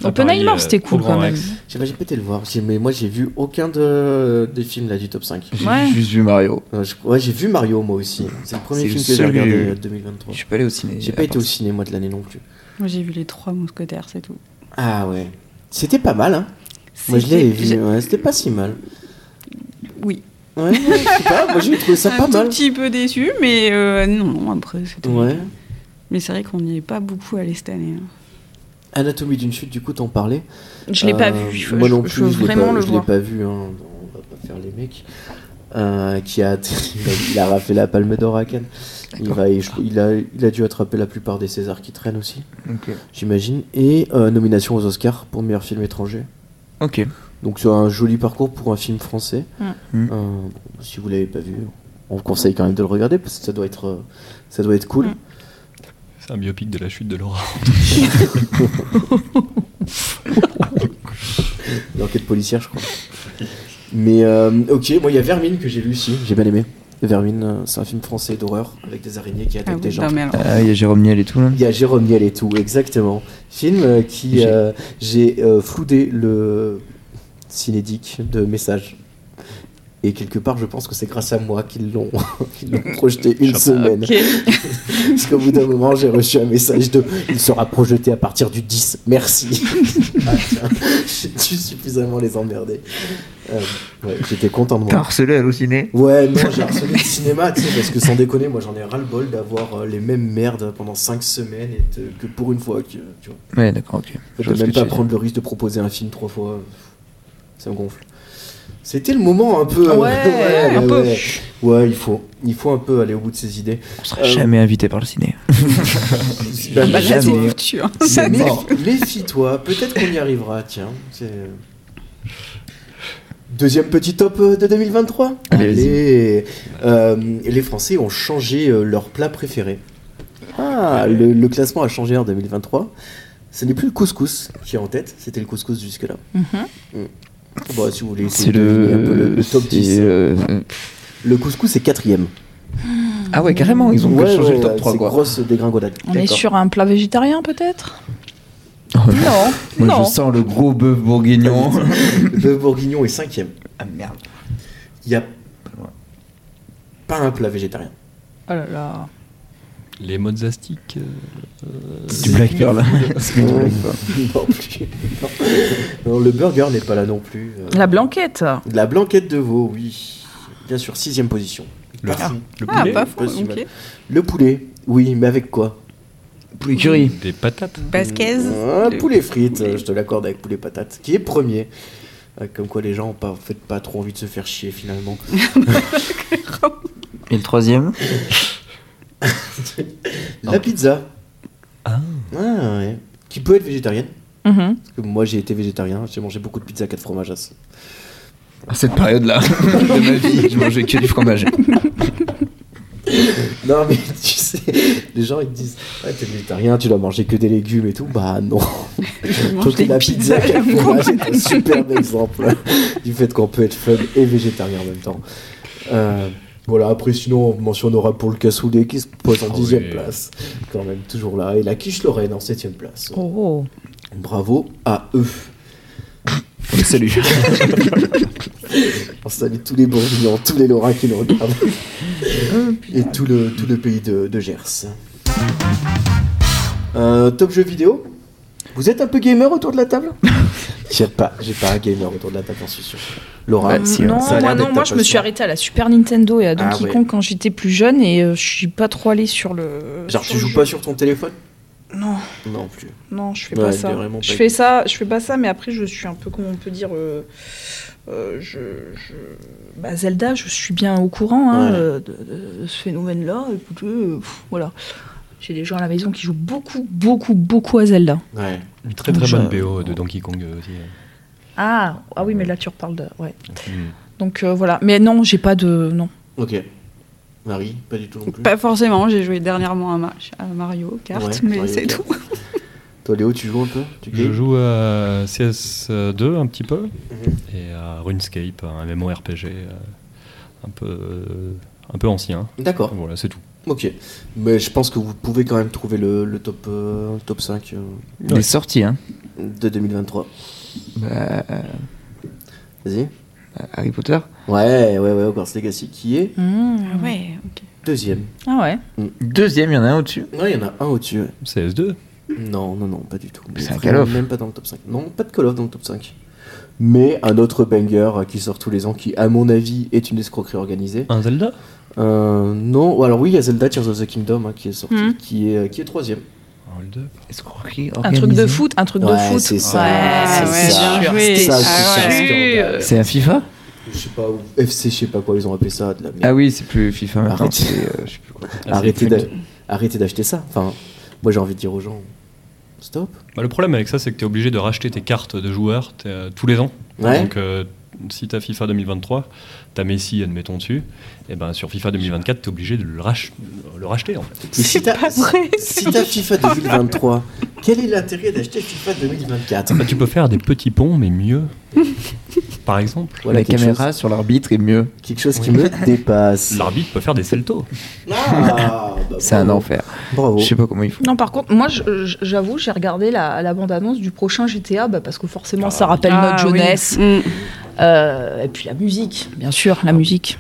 Oppenheimer, euh, c'était cool quand même. J'ai pas, j'ai pas été le voir, J'ai- mais moi j'ai vu aucun de, des films là du top 5. J'ai Ouais. juste vu Mario. Euh, je- Ouais, j'ai vu Mario moi aussi. C'est le premier C'est film le que j'ai regardé que- euh, 2023. Je suis pas allé au ciné. J'ai pas été au ciné moi de l'année non plus. Moi, j'ai vu les trois mousquetaires, c'est tout. Ah ouais. C'était pas mal, hein Moi je l'avais vu, C'était- ouais, c'était pas si mal. Oui. Ouais, je sais pas, moi j'ai trouvé ça un pas mal. petit peu déçu, mais euh, non, non, après, c'était. Ouais. Mais c'est vrai qu'on n'y est pas beaucoup allé cette année. hein. Anatomie d'une chute, du coup t'en parlais. Je l'ai pas Euh, vu. Je, moi non je plus, veux je l'ai vraiment pas, le je l'ai voir. pas vu, hein. on va pas faire les mecs. Euh, qui a, il a raflé la palme d'or à Cannes. Il, va, il, il a, il a dû attraper la plupart des Césars qui traînent aussi, j'imagine. Et euh, nomination aux Oscars pour meilleur film étranger. Ok. Donc c'est un joli parcours pour un film français. Mm. Mm. Euh, bon, si vous l'avez pas vu, on vous conseille quand même de le regarder parce que ça doit être, euh, ça doit être cool. Mm. C'est un biopic de la chute de Laura. L'enquête policière, je crois. Mais euh, ok, moi il y a Vermine que j'ai lu aussi, j'ai bien aimé. Vermine, euh, c'est un film français d'horreur avec des araignées qui Ah attaquent oui, des gens. Ah, il y a Jérôme Niel et tout là. Il y a Jérôme Niel et tout, exactement. Film euh, qui J'ai- euh, j'ai euh, floudé le cinédic de message. Et quelque part, je pense que c'est grâce à moi qu'ils l'ont projeté une semaine. Parce qu'au bout d'un moment, j'ai reçu un message de il sera projeté à partir du 10. Merci. ah, tiens, j'ai dû suffisamment les emmerder. Euh, ouais, J'étais content de T'as moi. harcelé à ciné Ouais, non, j'ai harcelé le cinéma, tu sais, parce que sans déconner, moi j'en ai ras-le-bol d'avoir euh, les mêmes merdes pendant 5 semaines et de- que pour une fois, que, tu vois. Ouais, d'accord, ok. Je peux même pas prendre le risque de proposer un film trois fois. Ça me gonfle. C'était le moment un peu. euh, Ouais, un peu. Ouais, Ouais, il faut, il faut un peu aller au bout de ses idées. On sera Euh, jamais invité par le ciné. Bah, jamais. hein. Méfie-toi, peut-être qu'on y arrivera, tiens. c'est- Deuxième petit top euh, de 2023. Allez, Allez. Euh, les Français ont changé euh, leur plat préféré. Ah, le, le classement a changé en 2023. Ce n'est plus le couscous qui est en tête, c'était le couscous jusque-là. Mhm. Bon, si vous voulez C'est le, le, le top c'est, 10. euh, Le couscous est quatrième. Ah ouais, carrément, ils ont Ouais, changé ouais, le top 3 c'est quoi. grosse dégringolade. On est sur un plat végétarien peut-être? Non, Moi non. je sens le gros bœuf bourguignon. Le bœuf bourguignon est cinquième. ah merde. Il n'y a pas un plat végétarien. Oh là là. Les mozzastiques. euh, C'est du Black Pearl. Non plus. Non. Non, le burger n'est pas là non plus. Euh, La blanquette. La blanquette de veau, oui. Bien sûr, sixième position. Le, Ah, poulet. pas fou. Le poulet, oui, mais avec quoi? Poulet curry. Des patates. Basquez. Poulet frites, poulet. euh, je te l'accorde avec poulet patate, qui est premier. Euh, Comme quoi les gens ont pas, en fait, pas trop envie de se faire chier finalement. Et le troisième? La pizza. Ah. Ah, ouais. Qui peut être végétarienne. Mhm. Parce que moi j'ai été végétarien, j'ai mangé beaucoup de pizza 4 fromages. À cette période-là de ma vie, je mangeais que du fromage. Non mais tu les gens ils te disent Ouais t'es végétarien, tu dois manger que des légumes et tout. Bah non. Je mange des la pizza est un superbe exemple du fait qu'on peut être fun et végétarien en même temps. Euh, voilà, après sinon on mentionnera pour le cassoulet qui se pose en Ah dixième oui. place. Quand même toujours là. Et la quiche Lorraine en septième place. Oh. Bravo à eux. Salut. On salue tous les Bourguignons, tous les Lorrains qui nous regardent. Et tout le, tout le pays de, de Gers. Euh, top jeu vidéo Vous êtes un peu gamer autour de la table? J'ai pas, j'ai pas un gamer autour de la table, j'en suis sûr. Laura, Ouais, si, non, ça a l'air moi, non, moi je me suis arrêtée à la Super Nintendo et à Ah Donkey ouais. Kong quand j'étais plus jeune et euh, je suis pas trop allée sur le. Genre, sur tu le joues jeu. pas sur ton téléphone? Non, Non plus. non, je fais Ouais, pas ça. Je fais ça, je fais pas ça, mais après je suis un peu comment on peut dire. euh, euh, je, je- bah, Zelda, je suis bien au courant hein, Ouais. euh, de, de ce phénomène-là. Euh, voilà. J'ai des gens à la maison qui jouent beaucoup, beaucoup, beaucoup à Zelda. Ouais. Une très très bonne BO de Donkey Kong aussi. Ah, ah oui, mais là tu reparles de. Ouais. Mm. Donc euh, voilà. Mais non, j'ai pas de. Non. Ok. Marie, pas du tout non plus. Pas forcément, j'ai joué dernièrement à, Ma- à Mario Kart, Ouais, mais c'est tout. Toi, Léo, tu joues un peu? Tu Je joue à CS2 un petit peu Mhm. et à RuneScape, un MMORPG euh, un peu euh, un peu ancien. D'accord. Voilà, c'est tout. Ok. Mais je pense que vous pouvez quand même trouver le, le top, euh, top 5 euh, Il est sorti, hein. de 2023. Bah, Vas-y. Harry Potter. Ouais, ouais, ouais, Hogwarts Legacy qui est Mmh. Ah ouais, ok. deuxième. Ah ouais. Deuxième, il y en a un au-dessus? Ouais, il y en a un au-dessus. ouais. CS2 Non, non, non, pas du tout. C'est un Call of. Même pas dans le top 5. Non, pas de Call of dans le top 5. Mais un autre banger euh, qui sort tous les ans, qui, à mon avis, est une escroquerie organisée. Un Zelda? Euh, non, alors oui, il y a Zelda Tears of the Kingdom hein, qui est sorti, Mhm. qui, est, euh, qui est troisième. Un hold-up. Escroquerie Un truc de foot, un truc de foot. c'est ça, Ouais, c'est ouais. C'est ça, Ah c'est ça, ouais. scandale. C'est un FIFA Je sais pas, ou FC, je sais pas quoi, ils ont appelé ça, de la merde. Ah oui, c'est plus FIFA euh, arrêtez d'acheter ça. Enfin, moi j'ai envie de dire aux gens, stop. Bah, le problème avec ça, c'est que tu es obligé de racheter tes cartes de joueurs euh, tous les ans. Ouais. Donc, euh, si tu as FIFA 2023, tu as Messi, admettons, dessus, et ben sur FIFA 2024, tu es obligé de le, rach- le racheter en fait. Si t'as pas vrai, si t'as FIFA 2023, quel est l'intérêt d'acheter FIFA 2024 Bah, tu peux faire des petits ponts, mais mieux. Par exemple, Voilà La caméra chose, sur l'arbitre est mieux. quelque chose qui me dépasse. l'arbitre peut faire des celtos. Ah, bah, C'est un enfer. Bravo. Je sais pas comment ils font. Non, par contre, moi, j'avoue, j'ai regardé la, la bande-annonce du prochain GTA bah, parce que forcément, ça rappelle Ah notre oui. jeunesse. Mm. Euh, et puis la musique, bien sûr, la musique.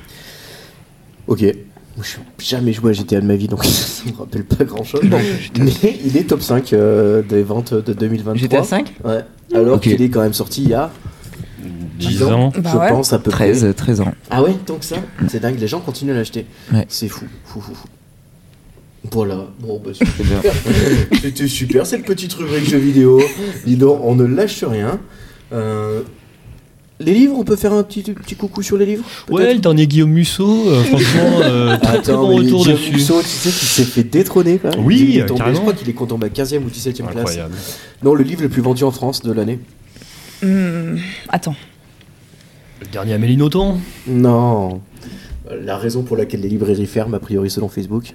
Ok. Moi, je suis jamais joué à GTA de ma vie, donc ça me rappelle pas grand chose. Bon. Mais il est top 5 euh, des ventes de 2023. GTA 5 Ouais. Alors qu'il est quand même sorti il y a 10 ans. je Bah ouais. pense à peu près. 13, 13 ans. Ah ouais, tant que ça C'est dingue, les gens continuent à l'acheter. Ouais. C'est fou, fou, fou, fou. Voilà, bon bah C'est super. bien. C'était super cette petite rubrique jeux vidéo. Dis donc, on ne lâche rien. Euh, les livres, on peut faire un petit, petit coucou sur les livres Ouais, le dernier Guillaume Musso, euh, franchement, euh, très, très Attends, bon mais retour Guillaume dessus. Musso, tu sais qu'il s'est fait détrôner quand même. Oui, Il est tombé- carrément. Je crois qu'il est en bas 15e ou 17e place. Incroyable. Non, le livre le plus vendu en France de l'année. Hmm, attends. Le dernier Amélie Nothomb. Non. La raison pour laquelle les librairies ferment, a priori selon Facebook.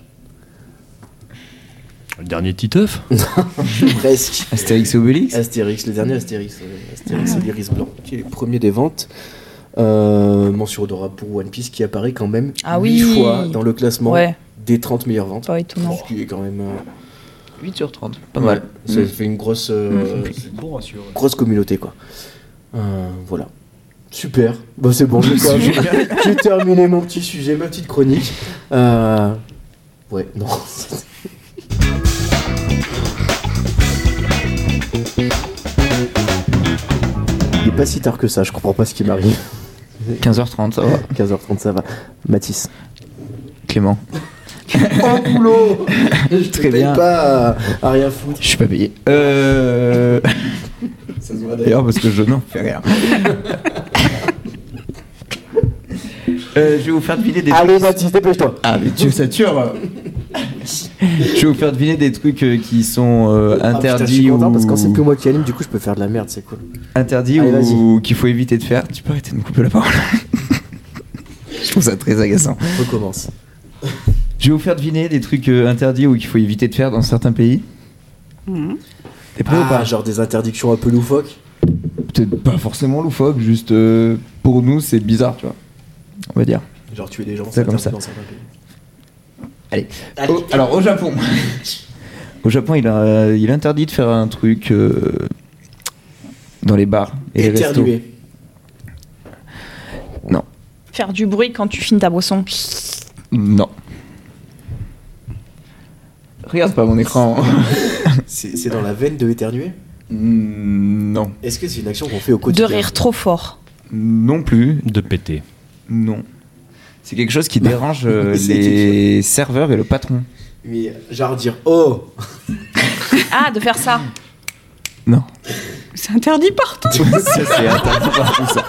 Le dernier Titeuf. Presque. Astérix et Obélix Astérix, le dernier Astérix. euh, Astérix et l'Iris Blanc, qui est le premier des ventes. Euh, mention honorable pour One Piece qui apparaît quand même Ah 8 oui. fois dans le classement Ouais, des 30 meilleures ventes. pas étonnant. Ce qui est quand même. euh, 8 sur 30. Pas ouais, mal. Ça fait une grosse, euh, grosse communauté quoi. Euh, voilà. Super. Bon, c'est bon, j'ai terminé- j'ai terminé mon petit sujet, ma petite chronique. Euh, Ouais, non. Il est pas si tard que ça, je comprends pas ce qui m'arrive. 15h30, ça va. 15h30, ça va. Mathis. Clément. En boulot Je te Très bien. pas à, à rien foutre. Je suis pas payé. Euh. Ça se voit D'ailleurs, parce que je n'en fais rien. Euh, je vais vous faire deviner des Allez, trucs. Mathis, dépêche-toi. Ah, mais tu sature Je vais vous faire deviner des trucs euh, qui sont euh, Ah, putain, je interdits suis content ou parce que quand c'est plus moi qui anime, du coup, je peux faire de la merde, c'est cool. interdits Allez, ou qu'il faut éviter de faire. Tu peux arrêter de me couper la parole. je trouve ça très agaçant. Recommence. Je vais vous faire deviner des trucs euh, interdits ou qu'il faut éviter de faire dans certains pays. Mhm. T'es prêt ou Ah, pas genre des interdictions un peu loufoques. Peut-être pas forcément loufoque, juste euh, pour nous c'est bizarre, tu vois. On va dire. Genre tuer des gens, C'est comme ça. dans certains pays. Allez. Allez. Au- alors au Japon. au Japon, il, a, il est interdit de faire un truc euh, dans les bars et les restos. Éternuer. Non. Faire du bruit quand tu finis ta boisson. Non. Regarde pas mon écran. C'est dans la veine de éternuer Mm, non. Est-ce que c'est une action qu'on fait au De quotidien? rire trop fort. Non plus. De péter. Non. C'est quelque chose qui dérange euh, les serveurs et le patron. Mais genre dire oh Ah, de faire ça. Non. C'est interdit partout. ça c'est interdit partout ça.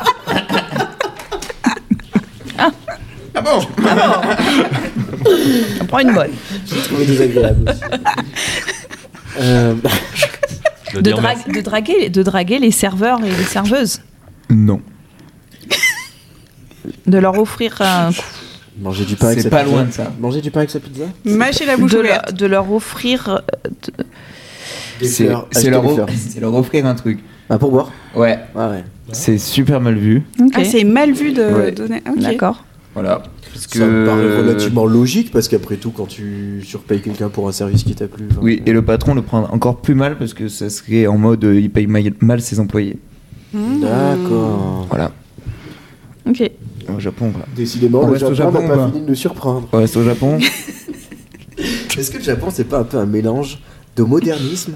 On prend une bonne. Je l'ai trouvé désagréable aussi. Euh, De De, dire dra- merci. de draguer, de draguer les serveurs et les serveuses. Non. De leur offrir un coup. manger du pain avec C'est sa pas pizza. loin de ça. Manger du pain avec sa pizza Mâcher la bouche De, ouverte. leur- de leur offrir. euh, de- C'est fleurs, c'est acheter leur, des off- fleurs. c'est leur offrir un truc. Ah, pour boire Ouais. Ouais, ouais. C'est super mal vu. Ok. Ah, c'est mal vu de Ouais. donner. Ok. D'accord. Voilà. Parce Ça me paraît relativement logique parce qu'après tout, quand tu surpayes quelqu'un pour un service qui t'a plu. enfin, Oui, et le patron le prend encore plus mal parce que ça serait en mode euh, il paye ma- mal ses employés. Mmh. D'accord. Voilà. Ok. Au Japon, quoi. Décidément, On le reste au Japon n'a Japon, pas fini de nous surprendre. On reste au Japon. Est-ce que le Japon, c'est pas un peu un mélange de modernisme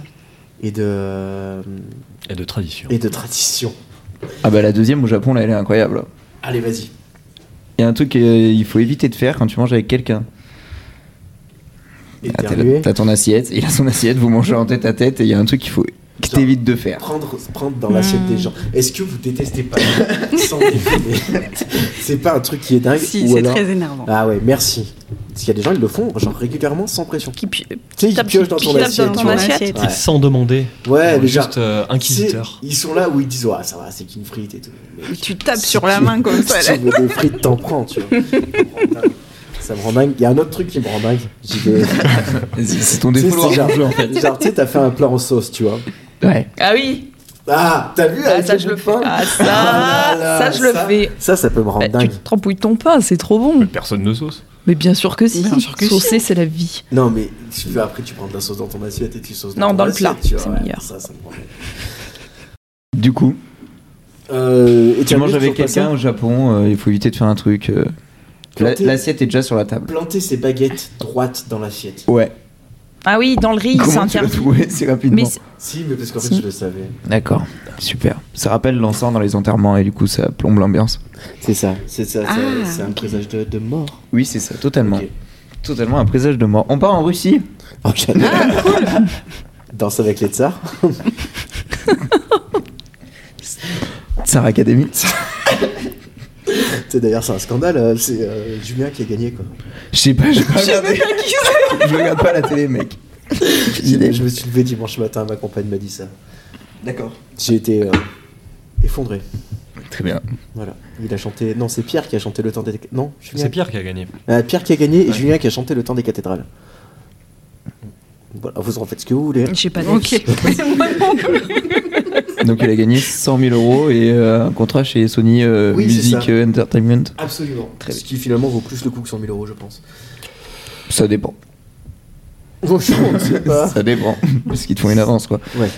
et de, Et de tradition. et de tradition? Ah bah la deuxième au Japon, là, elle est incroyable. Allez, vas-y. Il y a un truc qu'il faut éviter de faire quand tu manges avec quelqu'un. Ah. T'as ton assiette, il a son assiette, vous mangez en tête à tête et il y a un truc qu'il faut que Genre. t'évites de faire. Prendre, prendre dans l'assiette des gens. Est-ce que vous détestez pas Sans déconner. C'est pas un truc qui est dingue Si, ou c'est alors- très énervant. Ah ouais, merci. Parce qu'il y a des gens, ils le font genre régulièrement sans pression. Qui pi- Tu sais, ils tape- piochent dans qui ton assiette. dans ton assiette. Ouais. Sans demander. Ouais, genre, Juste euh, inquisiteur. Ils sont là où ils disent, ouais, ça va, c'est qu'une frite et tout. Mais Tu tapes sur la main comme ça. si tu veux des frites, t'en prends, tu vois. Ça me rend dingue. Il y a un autre truc qui me rend dingue. Vais. C'est ton défaut genre, en fait. genre, tu sais, t'as fait un plat en sauce, tu vois. Ouais. Ah oui. Ah, t'as vu Ah, ça je le fais. Ah ça, Ah là là, ça je le fais. Ça, ça peut me rendre Bah, tu dingue. trempouilles ton pain, c'est trop bon. Personne ne sauce. Mais bien sûr que si. Bien sûr que Saucer, c'est la vie. Non, mais tu veux, après, tu prends de la sauce dans ton assiette et tu sauces Non, ton dans le plat, tu c'est ouais, meilleur. Ça, me. Du coup, Euh, et tu manges avec quelqu'un au Japon, euh, il faut éviter de faire un truc. euh, L'assiette est déjà sur la table. Planter ses baguettes droites dans l'assiette. Ouais. Ah oui, dans le riz, c'est Comment tu l'as interdit. trouvé si rapidement Mais c'est- Si, mais parce qu'en fait, Si. je le savais. D'accord, super. Ça rappelle l'encens dans les enterrements et du coup ça plombe l'ambiance. C'est ça, c'est ça, Ah. c'est- c'est un présage de, de mort. Oui, c'est ça, totalement. Ok. Totalement un présage de mort. On part en Russie Oh, j'adore. Danse avec les tsars. Tsar Academy. Sais, d'ailleurs, c'est un scandale. euh, C'est euh, Julien qui a gagné, quoi. Je sais pas, je pas regardé. Je regarde pas la télé, mec. Je, je me suis levé dimanche matin, ma compagne m'a dit ça. D'accord. J'ai été euh, effondré. Très bien. Voilà. Il a chanté. Non, c'est Pierre qui a chanté le temps des. Non, Julien. C'est Pierre qui a gagné. Euh, Pierre qui a gagné et Julien qui a chanté le temps des cathédrales. Voilà, vous en faites ce que vous voulez. J'ai pas Ok. Donc il a gagné 100 000 euros et euh, un contrat chez Sony euh, Oui, Music euh, Entertainment. Absolument. Très ce qui finalement vaut plus le coup que 100 000 euros, je pense. Ça dépend. Franchement, on ne sait pas. Ça dépend. Parce qu'ils te font une avance, quoi. Ouais.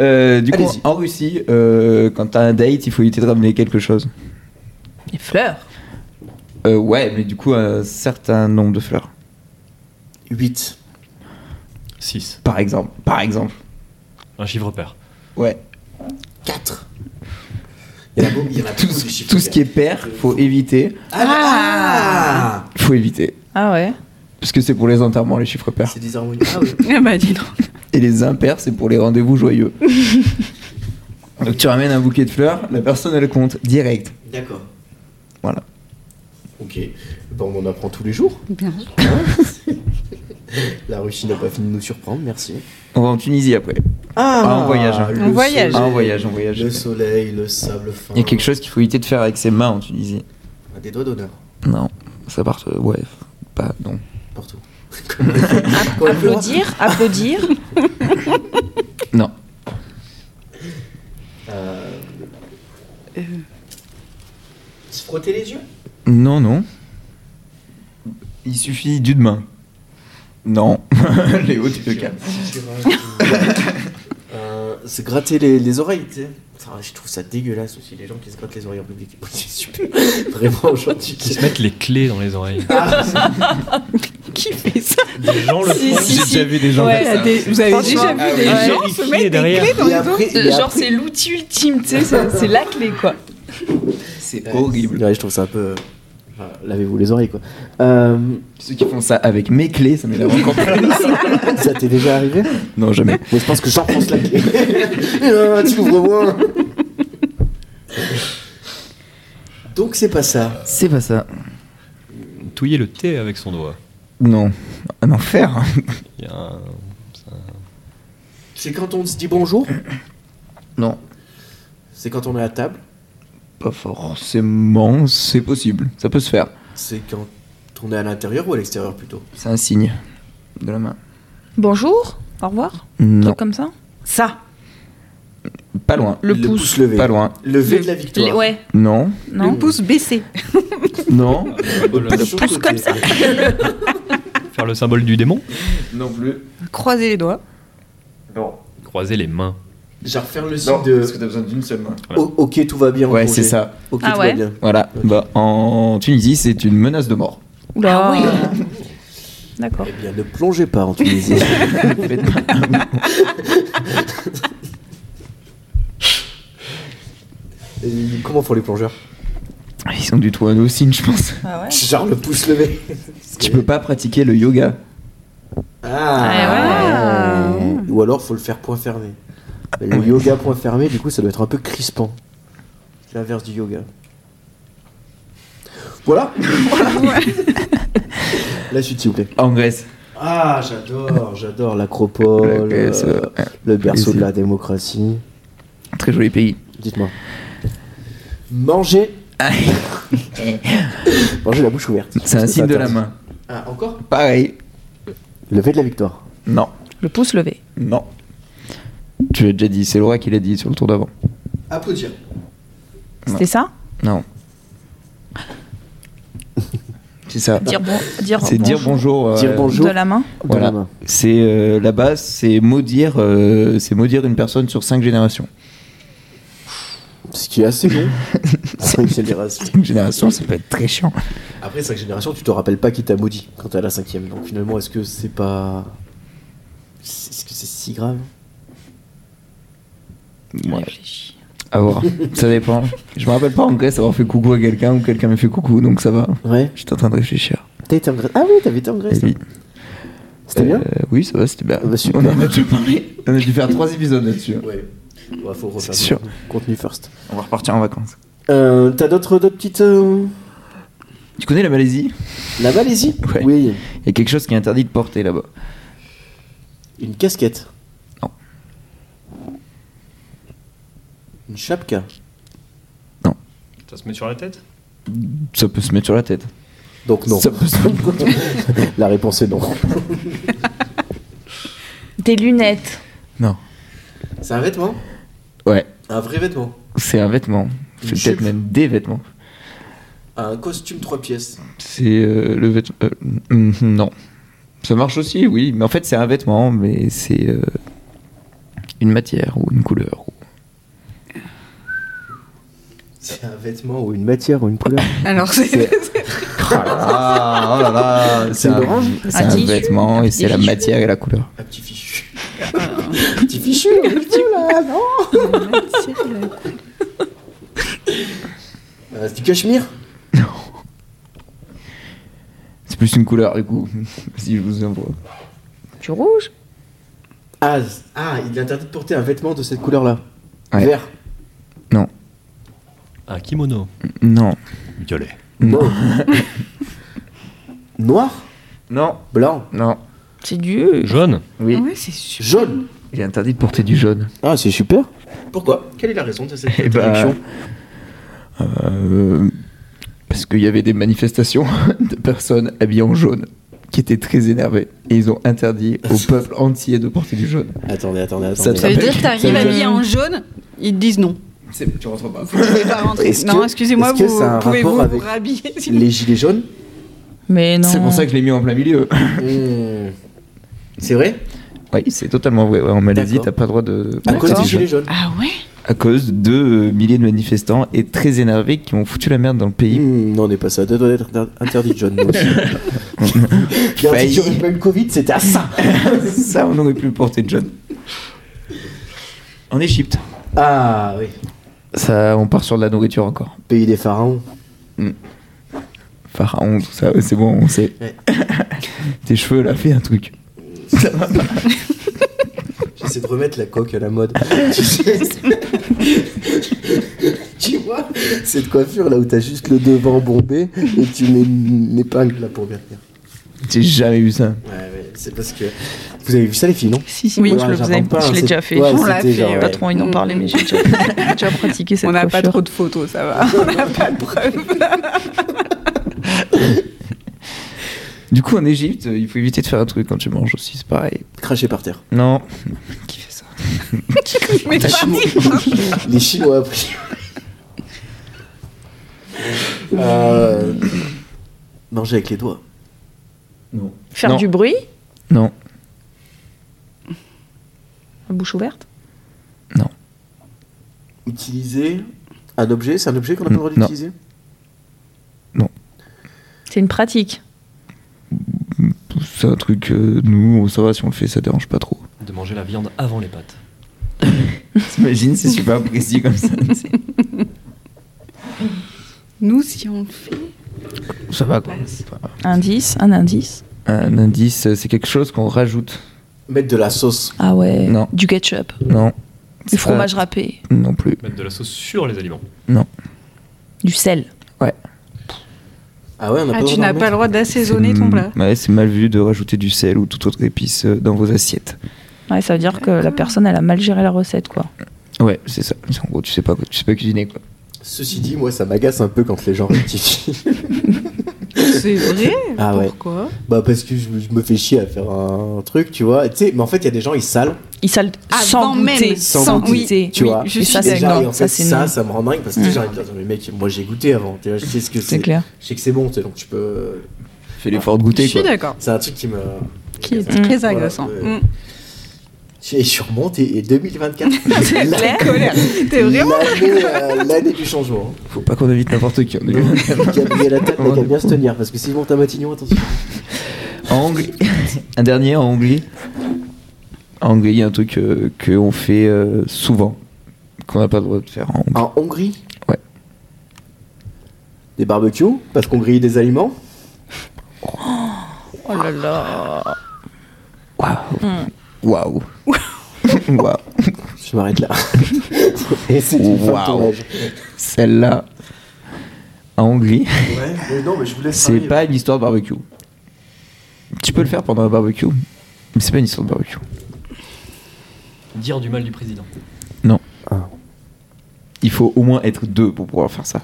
Euh, du coup, en Russie, euh, quand t'as un date, il faut éviter de ramener quelque chose. Les fleurs. Euh, ouais, mais du coup, un certain nombre de fleurs. 8. 6. Par exemple. Par exemple. Un chiffre pair. Ouais. 4. Il y en a beaucoup, il y en a Tout, beaucoup ce- de chiffres tout ce qui est pair, faut éviter. Ah, Faut éviter. Ah ouais. Parce que c'est pour les enterrements, les chiffres pairs. C'est des harmonies. Ah oui. Ah bah dis donc. Et les impairs, c'est pour les rendez-vous joyeux. Donc tu ramènes un bouquet de fleurs, la personne elle compte direct. D'accord. Voilà. Ok. Bon, on en apprend tous les jours. Bien sûr. La Russie n'a pas fini de nous surprendre, merci. On va en Tunisie après. Ah, en voyage, hein. Ah, en voyage, en voyage. Le soleil, le sable fin. Il y a quelque chose qu'il faut éviter de faire avec ses mains en Tunisie. Ah, Des doigts d'honneur, Non, ça part. euh, ouais, pas. Non. partout. Applaudir, applaudir. Non. Euh... Se frotter les yeux? Non, non. Il suffit d'une main. Non. Léo, tu te calmes. Euh, se gratter les, les oreilles, tu sais. Je trouve ça dégueulasse aussi, les gens qui se grattent les oreilles en public. C'est super. Vraiment, aujourd'hui. Qui se mettent les clés dans les oreilles. Qui fait ça Des gens le Si, font. si, J'ai si. déjà vu des gens Ouais, faire ça. Des- Vous avez déjà vu ah des oui. gens se mettre des clés dans les oreilles Genre c'est l'outil ultime, tu sais, c'est c'est la clé quoi. C'est horrible. Ouais, je trouve ça un peu. Enfin, Lavez-vous les oreilles, quoi. Euh, Ceux qui font ça avec mes clés, ça m'énerve encore plus. ça t'est déjà arrivé? Non, jamais. Mais je pense que j'enfonce la clé. Ah, tu l'ouvres-moi. Donc c'est pas ça. C'est pas ça. Touiller le thé avec son doigt. Non. Un enfer. Il y a un- C'est quand on se dit bonjour? Non. C'est quand on est à table? Pas forcément, c'est possible. Ça peut se faire. C'est quand on est à l'intérieur ou à l'extérieur plutôt? C'est un signe de la main. Bonjour, au revoir, Non. truc comme ça? Ça, Pas loin. le, pouce. levé. Pas loin. Levé Le- de la victoire. Ouais, Non. non. Le pouce baissé. Non. Pas de pouce comme ça. Faire le symbole du démon? Non plus. Croiser les doigts. Non. Croiser les mains. Genre faire le signe Non, de. parce que t'as besoin d'une seule main. O- ok, tout va bien. en Ouais, c'est ça. Ok, Ah tout ouais va bien. Voilà. Bah, en Tunisie, c'est une menace de mort. Oula. Ah oui. D'accord. Eh bien, ne plongez pas en Tunisie. Et comment font les plongeurs? Ils sont du tout à nos signes, je pense. Ah ouais. Genre le pouce levé. Tu peux pas pratiquer le yoga. Ah Ou alors faut le faire point fermé. Le yoga point fermé, du coup, ça doit être un peu crispant. C'est l'inverse du yoga. Voilà La suite, s'il vous plaît. En Grèce. Ah, j'adore, j'adore l'acropole, euh, le berceau de la démocratie. Très joli pays. Dites-moi. Manger. Manger la bouche ouverte. C'est un signe de la main. Ah, encore? Pareil. Lever de la victoire. Non. Le pouce levé. Non. Tu l'as déjà dit, c'est Laura qui l'a dit sur le tour d'avant. Applaudir. C'était ça? Non. C'est ça. Dire bon, dire C'est dire bonjour. euh, Dire bonjour. de la main. Voilà. main. C'est euh, la base, c'est maudire, euh, c'est maudire une personne sur cinq générations. Ce qui est assez long. Cinq générations. Cinq générations, ça peut être très chiant. Après cinq générations, tu te rappelles pas qui t'a maudit quand t'es à la cinquième. Donc finalement, est-ce que c'est pas. Est-ce que c'est si grave? Ouais, Réfléchis. à voir. ça dépend. Je me rappelle pas en Grèce avoir fait coucou à quelqu'un ou quelqu'un m'a fait coucou, donc ça va. Ouais. J'étais en train de réfléchir. T'as été en Grèce? Ah oui, t'avais été en Grèce. Et oui. C'était bien? Euh, Oui, ça va, c'était bien. Ah bah. On en a déjà parlé. On a dû faire trois épisodes là-dessus. Ouais. Ouais, faut refaire sûr. contenu first. On va repartir en vacances. Euh, T'as d'autres d'autres petites. euh, Tu connais la Malaisie? La Malaisie? Ouais. Oui. Il y a quelque chose qui est interdit de porter là-bas. Une casquette Une chapka Ça se met sur la tête? Ça peut se mettre sur la tête. Donc non. Ça peut se La réponse est non. Des lunettes. Non. C'est un vêtement? Ouais, Un vrai vêtement? C'est un vêtement. C'est Une peut-être jupe? même des vêtements. Un costume trois pièces C'est euh, le vêtement. euh, hum, non. Ça marche aussi, oui. Mais en fait, c'est un vêtement, mais c'est euh, une matière ou une couleur. C'est un vêtement ou une matière ou une couleur Alors, c'est. Oh là là, oh là là, C'est un- l'orange C'est Un vêtement et c'est la matière et la couleur. Un petit fichu. un petit fichu un petit là, non Euh, C'est du cachemire C'est plus une couleur, du coup. si je vous envoie. Du rouge? ah, ah, il est interdit de porter un vêtement de cette couleur-là. Ouais. Vert. Un kimono. Non. Violet. Non. Noir? Non. Blanc? Non. C'est du. Jaune. Oui. Ouais, c'est super. Jaune Il est interdit de porter du jaune. Ah, c'est super. Pourquoi? Quelle est la raison de cette Eh ben, interdiction Euh, parce qu'il y avait des manifestations de personnes habillées en jaune qui étaient très énervées. Et ils ont interdit au peuple entier de porter du jaune. Attendez, attendez, Ça attendez. Ça veut dire que t'arrives habillé en jaune, ils te disent non. Tu rentres pas. Vous pouvez pas rentrer. Est-ce Non, que- excusez-moi, vous pouvez vous rhabiller Les gilets jaunes Mais non. C'est pour ça que je l'ai mis en plein milieu. Hmm. C'est vrai Oui, c'est totalement vrai. Ouais, en Malaisie, t'as pas le droit de. À cause porter des gilets jaunes. Ah ouais? À cause de euh, milliers de manifestants et très énervés qui ont foutu la merde dans le pays. Hmm, non, on n'est pas ça. Ça doit être inter- interdit. Bien, Failli. si tu aurais pas eu le Covid, c'était à ça. Ça, on aurait pu le porter de jaune. En Égypte. Ah oui. Ça, on part sur de la nourriture encore. Pays des pharaons. Pharaon, tout ça, ouais, c'est bon, on sait. Ouais. Tes cheveux, là, fais un truc. J'essaie de remettre la coque à la mode. Tu vois Cette coiffure là où t'as juste le devant bombé et tu mets une épingle là pour bien tenir. J'ai jamais vu ça. Ouais, ouais, c'est parce que. Vous avez vu ça, les filles, non? Si, si, Oui. moi je Ouais, le faisais. j'invente pas, je hein, l'ai déjà fait. Ouais, On l'a fait, genre, ouais. Pas trop envie d'en parler, mais j'ai déjà, pratiqué cette On n'a pas trop de photos, ça va. On n'a pas de preuves. Du coup, en Égypte, euh, il faut éviter de faire un truc quand tu manges aussi, c'est pareil. Cracher par terre. Non. Qui fait ça? Mais Les Chinois, les Chinois après. euh... Manger avec les doigts. Non. Faire Non. du bruit, Non. la bouche ouverte. Utiliser un objet, c'est un objet qu'on n'a pas le droit Non. d'utiliser? C'est une pratique. C'est un truc, euh, nous, ça va, si on le fait, ça dérange pas trop. De manger la viande avant les pâtes. T'imagines, c'est super précis comme ça. Nous, si on le fait. Ça va quoi. Indice, un indice. Un indice, euh, c'est quelque chose qu'on rajoute. Mettre de la sauce. Ah ouais. Non. Du ketchup. Non. Du fromage râpé. Non plus. Mettre de la sauce sur les aliments. Du sel. Ah ouais, on n'a Ah, pas tu le droit n'as d'en pas le droit d'assaisonner ton plat. Ouais, c'est mal vu de rajouter du sel ou toute autre épice euh, dans vos assiettes. Ouais, ça veut dire que la personne, elle a mal géré la recette, quoi. Ouais, c'est ça. C'est En gros, tu sais pas, tu sais pas cuisiner quoi. Ceci dit, moi, ça m'agace un peu quand les gens rectifient. C'est vrai Ah ouais. Pourquoi? Bah, parce que je, je me fais chier à faire un truc, tu vois. Tu sais, mais en fait, il y a des gens, ils salent, Il sale sans Avant même, goûter. sans Sans goûter, goûter. tu oui, vois. je Et suis ça, Déjà, et en Ça, fait, ça, me rend dingue parce que Mm. de dire, mais mec, moi, j'ai goûté avant. Tu vois, je sais ce que C'est clair. Je sais que c'est bon, tu sais, donc tu peux. Fais l'effort de Je goûter suis quoi. d'accord. C'est un truc qui me. Qui est très agaçant. Mm. Et je remonte et, et 2024. C'est la- clair. Colère. T'es vraiment. L'année euh, l'année du changement. Faut pas qu'on invite n'importe qui. On est Attal n'a qu'à bien se tenir parce que s'ils montent à Matignon, attention. En Hongrie, un dernier en Hongrie. En Hongrie, il y a un truc euh, qu'on fait euh, souvent, qu'on n'a pas le droit de faire en Hongrie. En Hongrie? Ouais. Des barbecues? Parce qu'on grille des aliments? Oh là là. Waouh. Waouh. Waouh. Je m'arrête là. et c'est une tournage. Celle-là, en Hongrie, Ouais, mais non, mais je vous laisse c'est pas une histoire de barbecue. Tu peux le faire pendant un barbecue, mais c'est pas une histoire de barbecue. Dire du mal du président. Non. Ah. Il faut au moins être deux pour pouvoir faire ça.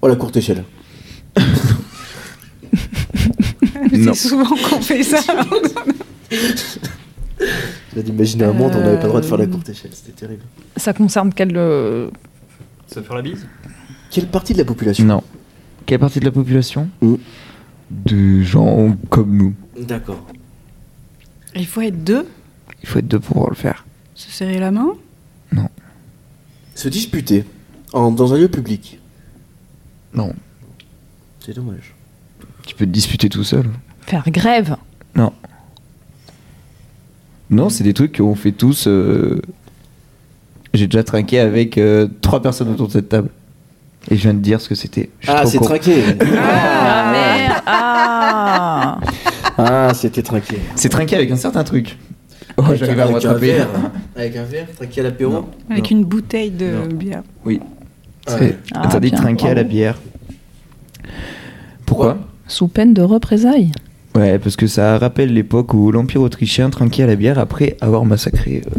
Oh, la courte échelle. C'est souvent qu'on fait ça. J'ai d'imaginer un monde où on n'avait pas le droit de faire la courte échelle. C'était terrible. Ça concerne quel. euh, Ça fait la bise? Quelle partie de la population? Non. Quelle partie de la population? Mm. De gens comme nous. D'accord. Il faut être deux, Il faut être deux pour pouvoir le faire. se serrer la main? Se disputer en, dans un lieu public? Non. C'est dommage. Tu peux te disputer tout seul. Faire grève? Non. Non, c'est des trucs qu'on fait tous. euh, J'ai déjà trinqué avec euh, trois personnes autour de cette table. Et je viens de dire ce que c'était. Je suis Ah, trop c'est con. trinqué. Ah, merde. Ah. ah, c'était trinqué. C'est trinqué avec un certain truc. Oh, Avec j'arrive un- à me avec un rattraper. verre. Avec un verre, trinqué à l'apéro. Avec Non. une bouteille de Non. bière. Oui. Ah C'est ouais. Ah, interdit de bien. trinquer à la Bravo. bière. Pourquoi Sous peine de représailles. Ouais, parce que ça rappelle l'époque où l'Empire autrichien trinquait à la bière après avoir massacré euh,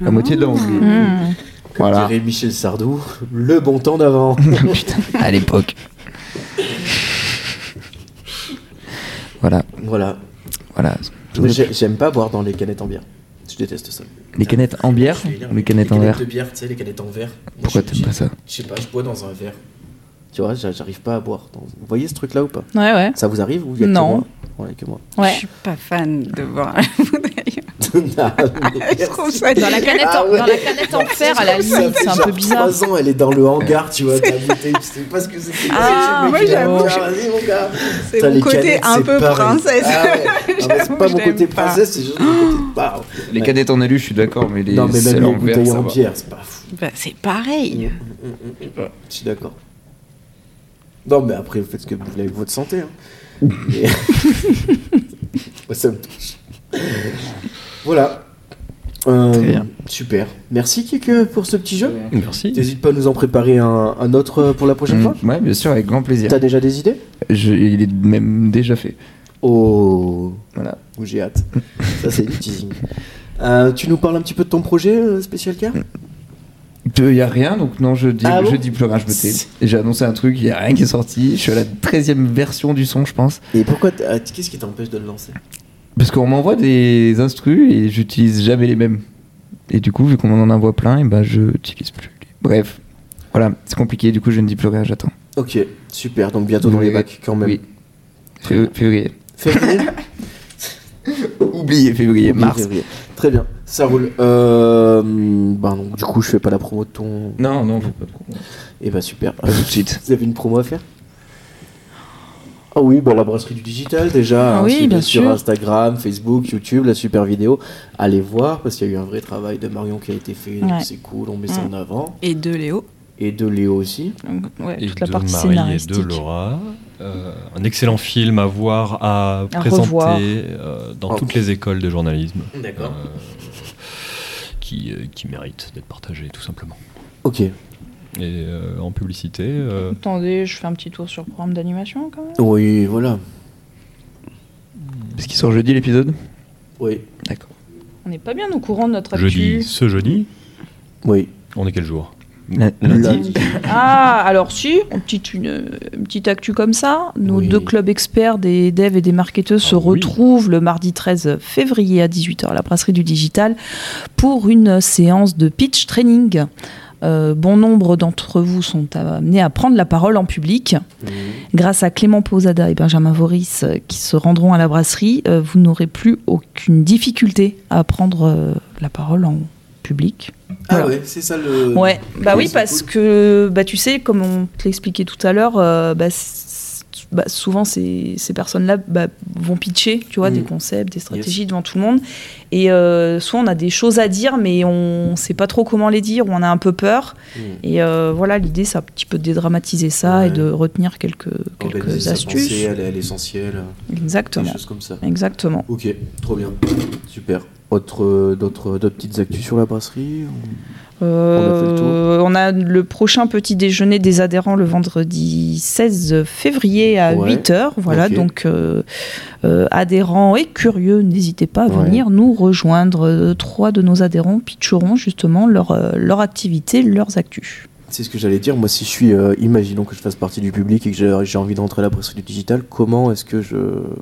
la moitié de la Hongrie. Mmh. Comme Voilà. dirait Michel Sardou, le bon temps d'avant. Putain, à l'époque. voilà, voilà. voilà. J'aime pas boire dans les canettes en bière. Je déteste ça. Les canettes en bière ou les canettes en Les verre canettes de bière, tu sais, les canettes en verre. Pourquoi t'aimes pas ça Je sais pas, je bois dans un verre. Tu vois, j'a- j'arrive pas à boire. Vous voyez ce truc-là ou pas? Ouais, ouais. Ça vous arrive ou y a que Non. moi? Ouais, que moi. Ouais. Je suis pas fan de boire la bouteille. Ah, mais Je trouve ça Dans la canette, Ah en, ouais. dans la canette en fer, à la limite, c'est un peu bizarre. 3 ans, elle est dans le hangar, tu vois, ta bouteille. Je sais pas ce que c'est. Ah, moi, il j'avoue, hangar, Vas-y, mon gars. C'est mon côté un peu princesse. Ah. Non, c'est pas mon côté princesse, c'est juste mon côté. Les canettes en alu, je suis d'accord, mais les Non, mais même en les bouteilles en bière, c'est pas fou. Bah, c'est pareil. Je suis d'accord. Non, mais après, vous faites ce que vous voulez avec votre santé. Hein. Moi, ça me touche. Voilà. Euh, Très bien. Super. Merci Kik pour ce petit jeu. Merci. N'hésite pas à nous en préparer un, un autre pour la prochaine Mm, fois? Ouais, bien sûr, avec grand plaisir. T'as déjà des idées? Je- il est même déjà fait. Oh, Voilà. où j'ai hâte. Ça, c'est du teasing. Euh, tu nous parles un petit peu de ton projet euh, spécial car Il y a rien, donc non, je dis, Ah bon je dis plus rien, je me tais. J'ai annoncé un truc, il y a rien qui est sorti. Je suis à la 13 e version du son, je pense. Et pourquoi ah, Qu'est-ce qui t'empêche de le lancer? Parce qu'on m'envoie des instrus et j'utilise jamais les mêmes. Et du coup, vu qu'on en envoie plein, et ben je n'utilise plus. Bref, voilà, c'est compliqué, du coup je ne dis plus rien, j'attends. Ok, super. Donc bientôt dans les bacs quand même. Oui. Fév- Février. Février? Oubliez février, mars. février. Très bien, ça roule. Euh, bah donc du coup, je fais pas la promo de ton. Non, non, faut pas trop. Et bah super. Pas tout de suite. Vous avez une promo à faire? Ah oui, bah la brasserie du digital déjà. Ah hein, oui, bien sur sûr. Instagram, Facebook, YouTube, la super vidéo. Allez voir parce qu'il y a eu un vrai travail de Marion qui a été fait. donc. C'est cool, on met ça en avant. Et de Léo. Et de Léo aussi. Donc, ouais, Et toute la de partie Marie et de Laura. Euh, un excellent film à voir, à, À présenter euh, dans Oh. toutes les écoles de journalisme. D'accord. Qui, euh, qui mérite d'être partagé, tout simplement. Ok. Et euh, en publicité, euh, Attendez, je fais un petit tour sur le programme d'animation quand même. Oui, voilà. Est-ce qu'il sort jeudi l'épisode? Oui. D'accord. On n'est pas bien au courant de notre actu. jeudi, ce jeudi, Oui. on est quel jour? Lundi. Ah, alors si, une petite, une, une petite actu comme ça. Nos Oui. deux clubs experts des devs et des marketeurs se Ah oui. retrouvent le mardi 13 février à 18h à la brasserie du digital pour une séance de pitch training. Euh, bon nombre d'entre vous sont amenés à prendre la parole en public. Grâce à Clément Posada et Benjamin Voris euh, qui se rendront à la brasserie, euh, vous n'aurez plus aucune difficulté à prendre la parole en public. Ah Voilà. ouais, c'est ça le. Ouais, bah oui, parce cool. que bah, tu sais, comme on te l'expliquait tout à l'heure, euh, bah, bah, souvent ces, ces personnes-là bah, vont pitcher, tu vois, Mm. des concepts, des stratégies devant tout le monde. Et euh, soit on a des choses à dire, mais on sait pas trop comment les dire, ou on a un peu peur. Mhm. Et euh, voilà, l'idée, c'est un petit peu de dédramatiser ça Ouais. et de retenir quelques, quelques astuces. pensée, aller à l'essentiel. Des Exactement. choses comme ça. Exactement. Ok, trop bien. Super. Autre, d'autres, d'autres petites actus sur la brasserie Euh, on a le prochain petit déjeuner des adhérents le vendredi 16 février à Ouais. 8h. Voilà, donc euh, euh, adhérents et curieux, n'hésitez pas à Ouais. venir nous rejoindre. Trois de nos adhérents pitcheront justement leur, leur activité, leurs actus. C'est ce que j'allais dire? Moi, si je suis, euh, imaginons que je fasse partie du public et que j'ai, envie d'entrer à la brasserie du digital, comment est-ce que je,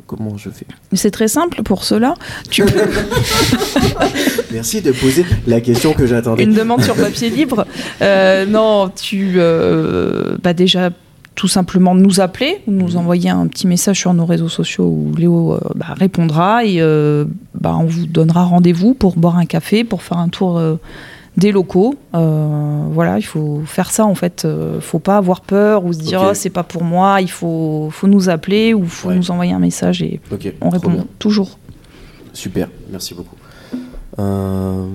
comment je fais? C'est très simple pour cela. Tu peux Merci de poser la question que j'attendais. une demande sur papier libre. Euh, non, tu euh, bah déjà tout simplement nous appeler, ou nous Mhm. envoyer un petit message sur nos réseaux sociaux où Léo euh, bah, répondra et euh, bah, on vous donnera rendez-vous pour boire un café, pour faire un tour euh, des locaux. Euh, voilà, il faut faire ça en fait. Euh, faut pas avoir peur ou se dire Ok. Oh, c'est pas pour moi. Il faut, faut nous appeler ou faut Ouais. nous envoyer un message et on répond bien. toujours. Super. Merci beaucoup. Euh,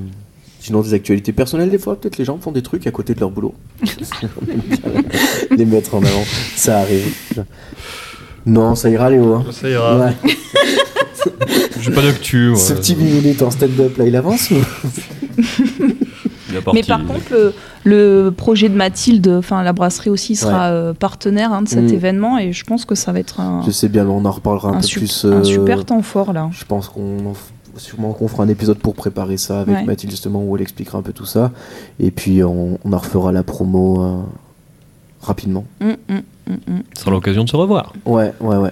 Sinon, des actualités personnelles, des fois, peut-être les gens font des trucs à côté de leur boulot. les mettre en avant, ça arrive. Non, ça ira, Léo. hein. Ça ira. Ouais. J'ai pas d'actu. moi. Ce petit 8 minutes en stand-up, là, il avance ou- partie- Mais par contre, le, le projet de Mathilde, enfin la brasserie aussi sera euh, partenaire hein, de cet Mm. événement et je pense que ça va être un, Je sais bien, mais on en reparlera un, un peu plus. un euh, super temps fort là. Je pense qu'on sûrement qu'on fera un épisode pour préparer ça avec Ouais. Mathilde justement où elle expliquera un peu tout ça. Et puis on, on en refera la promo euh, rapidement. Mm, mm, mm, mm. Ce sera l'occasion de se revoir. Ouais, ouais, ouais.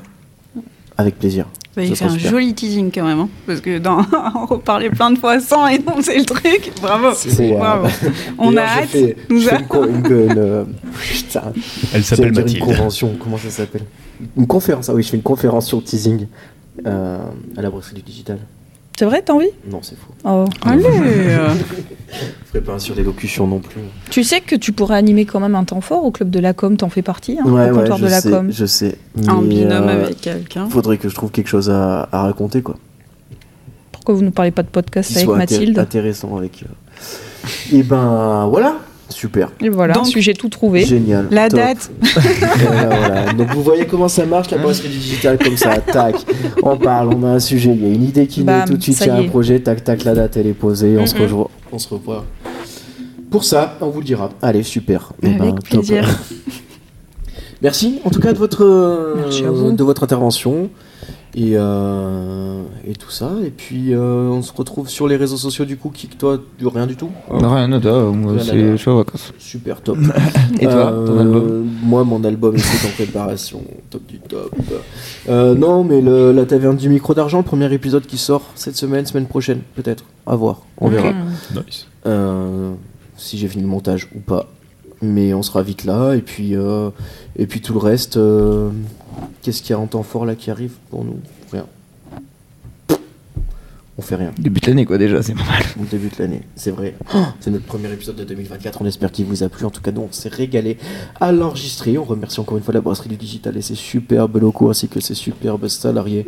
Avec plaisir. Bah, il fait un super. joli teasing quand même, hein, parce que dans on reparlait plein de fois sans énoncer le truc. Bravo, C'est, euh, bravo. On a hâte. Nous a- une, co- une- une, euh, putain, Elle s'appelle Mathilde. Une convention, comment ça s'appelle? Une conférence, ah oui, je fais une conférence sur le teasing euh, à la brasserie du digital. C'est vrai, t'as envie? Non, c'est faux. Oh. Allez Je ferai pas un sur l'élocution non plus. Tu sais que tu pourrais animer quand même un temps fort au club de la com, t'en fais partie, hein, ouais, au ouais, comptoir je de la sais, com. je sais. En Mais, binôme euh, avec quelqu'un. Faudrait que je trouve quelque chose à, à raconter, quoi. Pourquoi vous ne parlez pas de podcast qui avec soit Mathilde? intéressant avec. euh, Et ben voilà, Super. Et voilà, Donc, sujet tout trouvé. Génial. La Top. date, Voilà, voilà. Donc vous voyez comment ça marche la brasserie digitale comme ça, tac, on parle, on a un sujet, il y a une idée qui naît tout de suite, il y a un projet, tac tac, la date elle est posée, on, se rejoint, on se revoit. Pour ça, on vous le dira. Allez, super. Eh Avec ben, top. plaisir. Merci en tout cas de votre, euh, Merci à vous. de votre intervention et, euh, et tout ça. Et puis euh, on se retrouve sur les réseaux sociaux du coup, qui toi, du rien du tout Rien nada, moi Rien c'est je suis en vacances. Super top. Et toi, ton Euh, album Moi, mon album est en préparation. Top du top. Euh, non, mais le- la taverne du micro d'argent, premier épisode qui sort cette semaine, semaine prochaine, peut-être. À voir. On verra. Nice. Euh, si j'ai fini le montage ou pas. Mais on sera vite là. Et puis, euh, et puis tout le reste. euh, Qu'est-ce qu'il y a en temps fort là qui arrive pour nous? Rien. On fait rien. Début de l'année quoi déjà, c'est pas mal. On débute l'année, c'est vrai. Oh, c'est notre premier épisode de 2024. On espère qu'il vous a plu. En tout cas, nous, on s'est régalé à l'enregistrer. On remercie encore une fois la brasserie du digital et ses superbes locaux ainsi que ses superbes salariés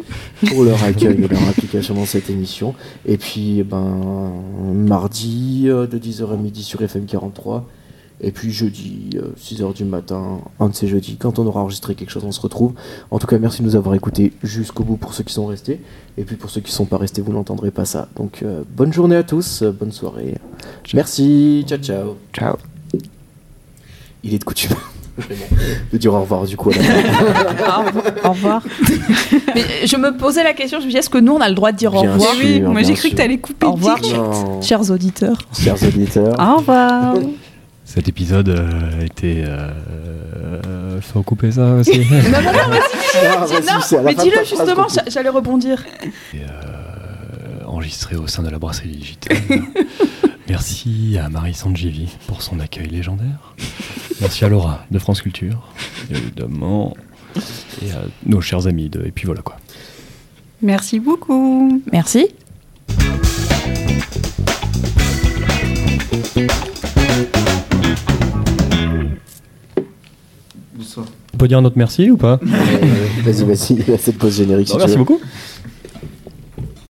pour leur accueil et leur implication dans cette émission. Et puis, ben, mardi euh, de 10h à midi sur FM 43. Et puis jeudi, euh, 6h du matin, un de ces jeudis, quand on aura enregistré quelque chose, on se retrouve. En tout cas, merci de nous avoir écoutés jusqu'au bout pour ceux qui sont restés. Et puis pour ceux qui ne sont pas restés, vous n'entendrez pas ça. Donc euh, bonne journée à tous, euh, bonne soirée. Merci, ciao ciao. Ciao. Il est de coutume. Vraiment, de dire au revoir du coup. à la fin. Au revoir. Mais je me posais la question, je me dis, est-ce que nous, on a le droit de dire au revoir? sûr, oui, moi j'ai cru sûr. que t'allais couper. Au revoir, direct. Non, chers auditeurs. chers auditeurs. Au revoir. Cet épisode euh, a été. Euh, faut couper ça aussi. Non, non, non, Ah, vas-y, mais dis-le justement, j'allais rebondir. Et, euh, enregistré au sein de la brasserie digitale. Merci à Marie Sangivi pour son accueil légendaire. Merci à Laura de France Culture, évidemment. Et à nos chers amis de. Et puis voilà quoi. Merci beaucoup. Merci. Peut dire un autre merci ou pas? Euh, Vas-y, vas-y, cette pause générique. si Non, tu Merci veux. beaucoup.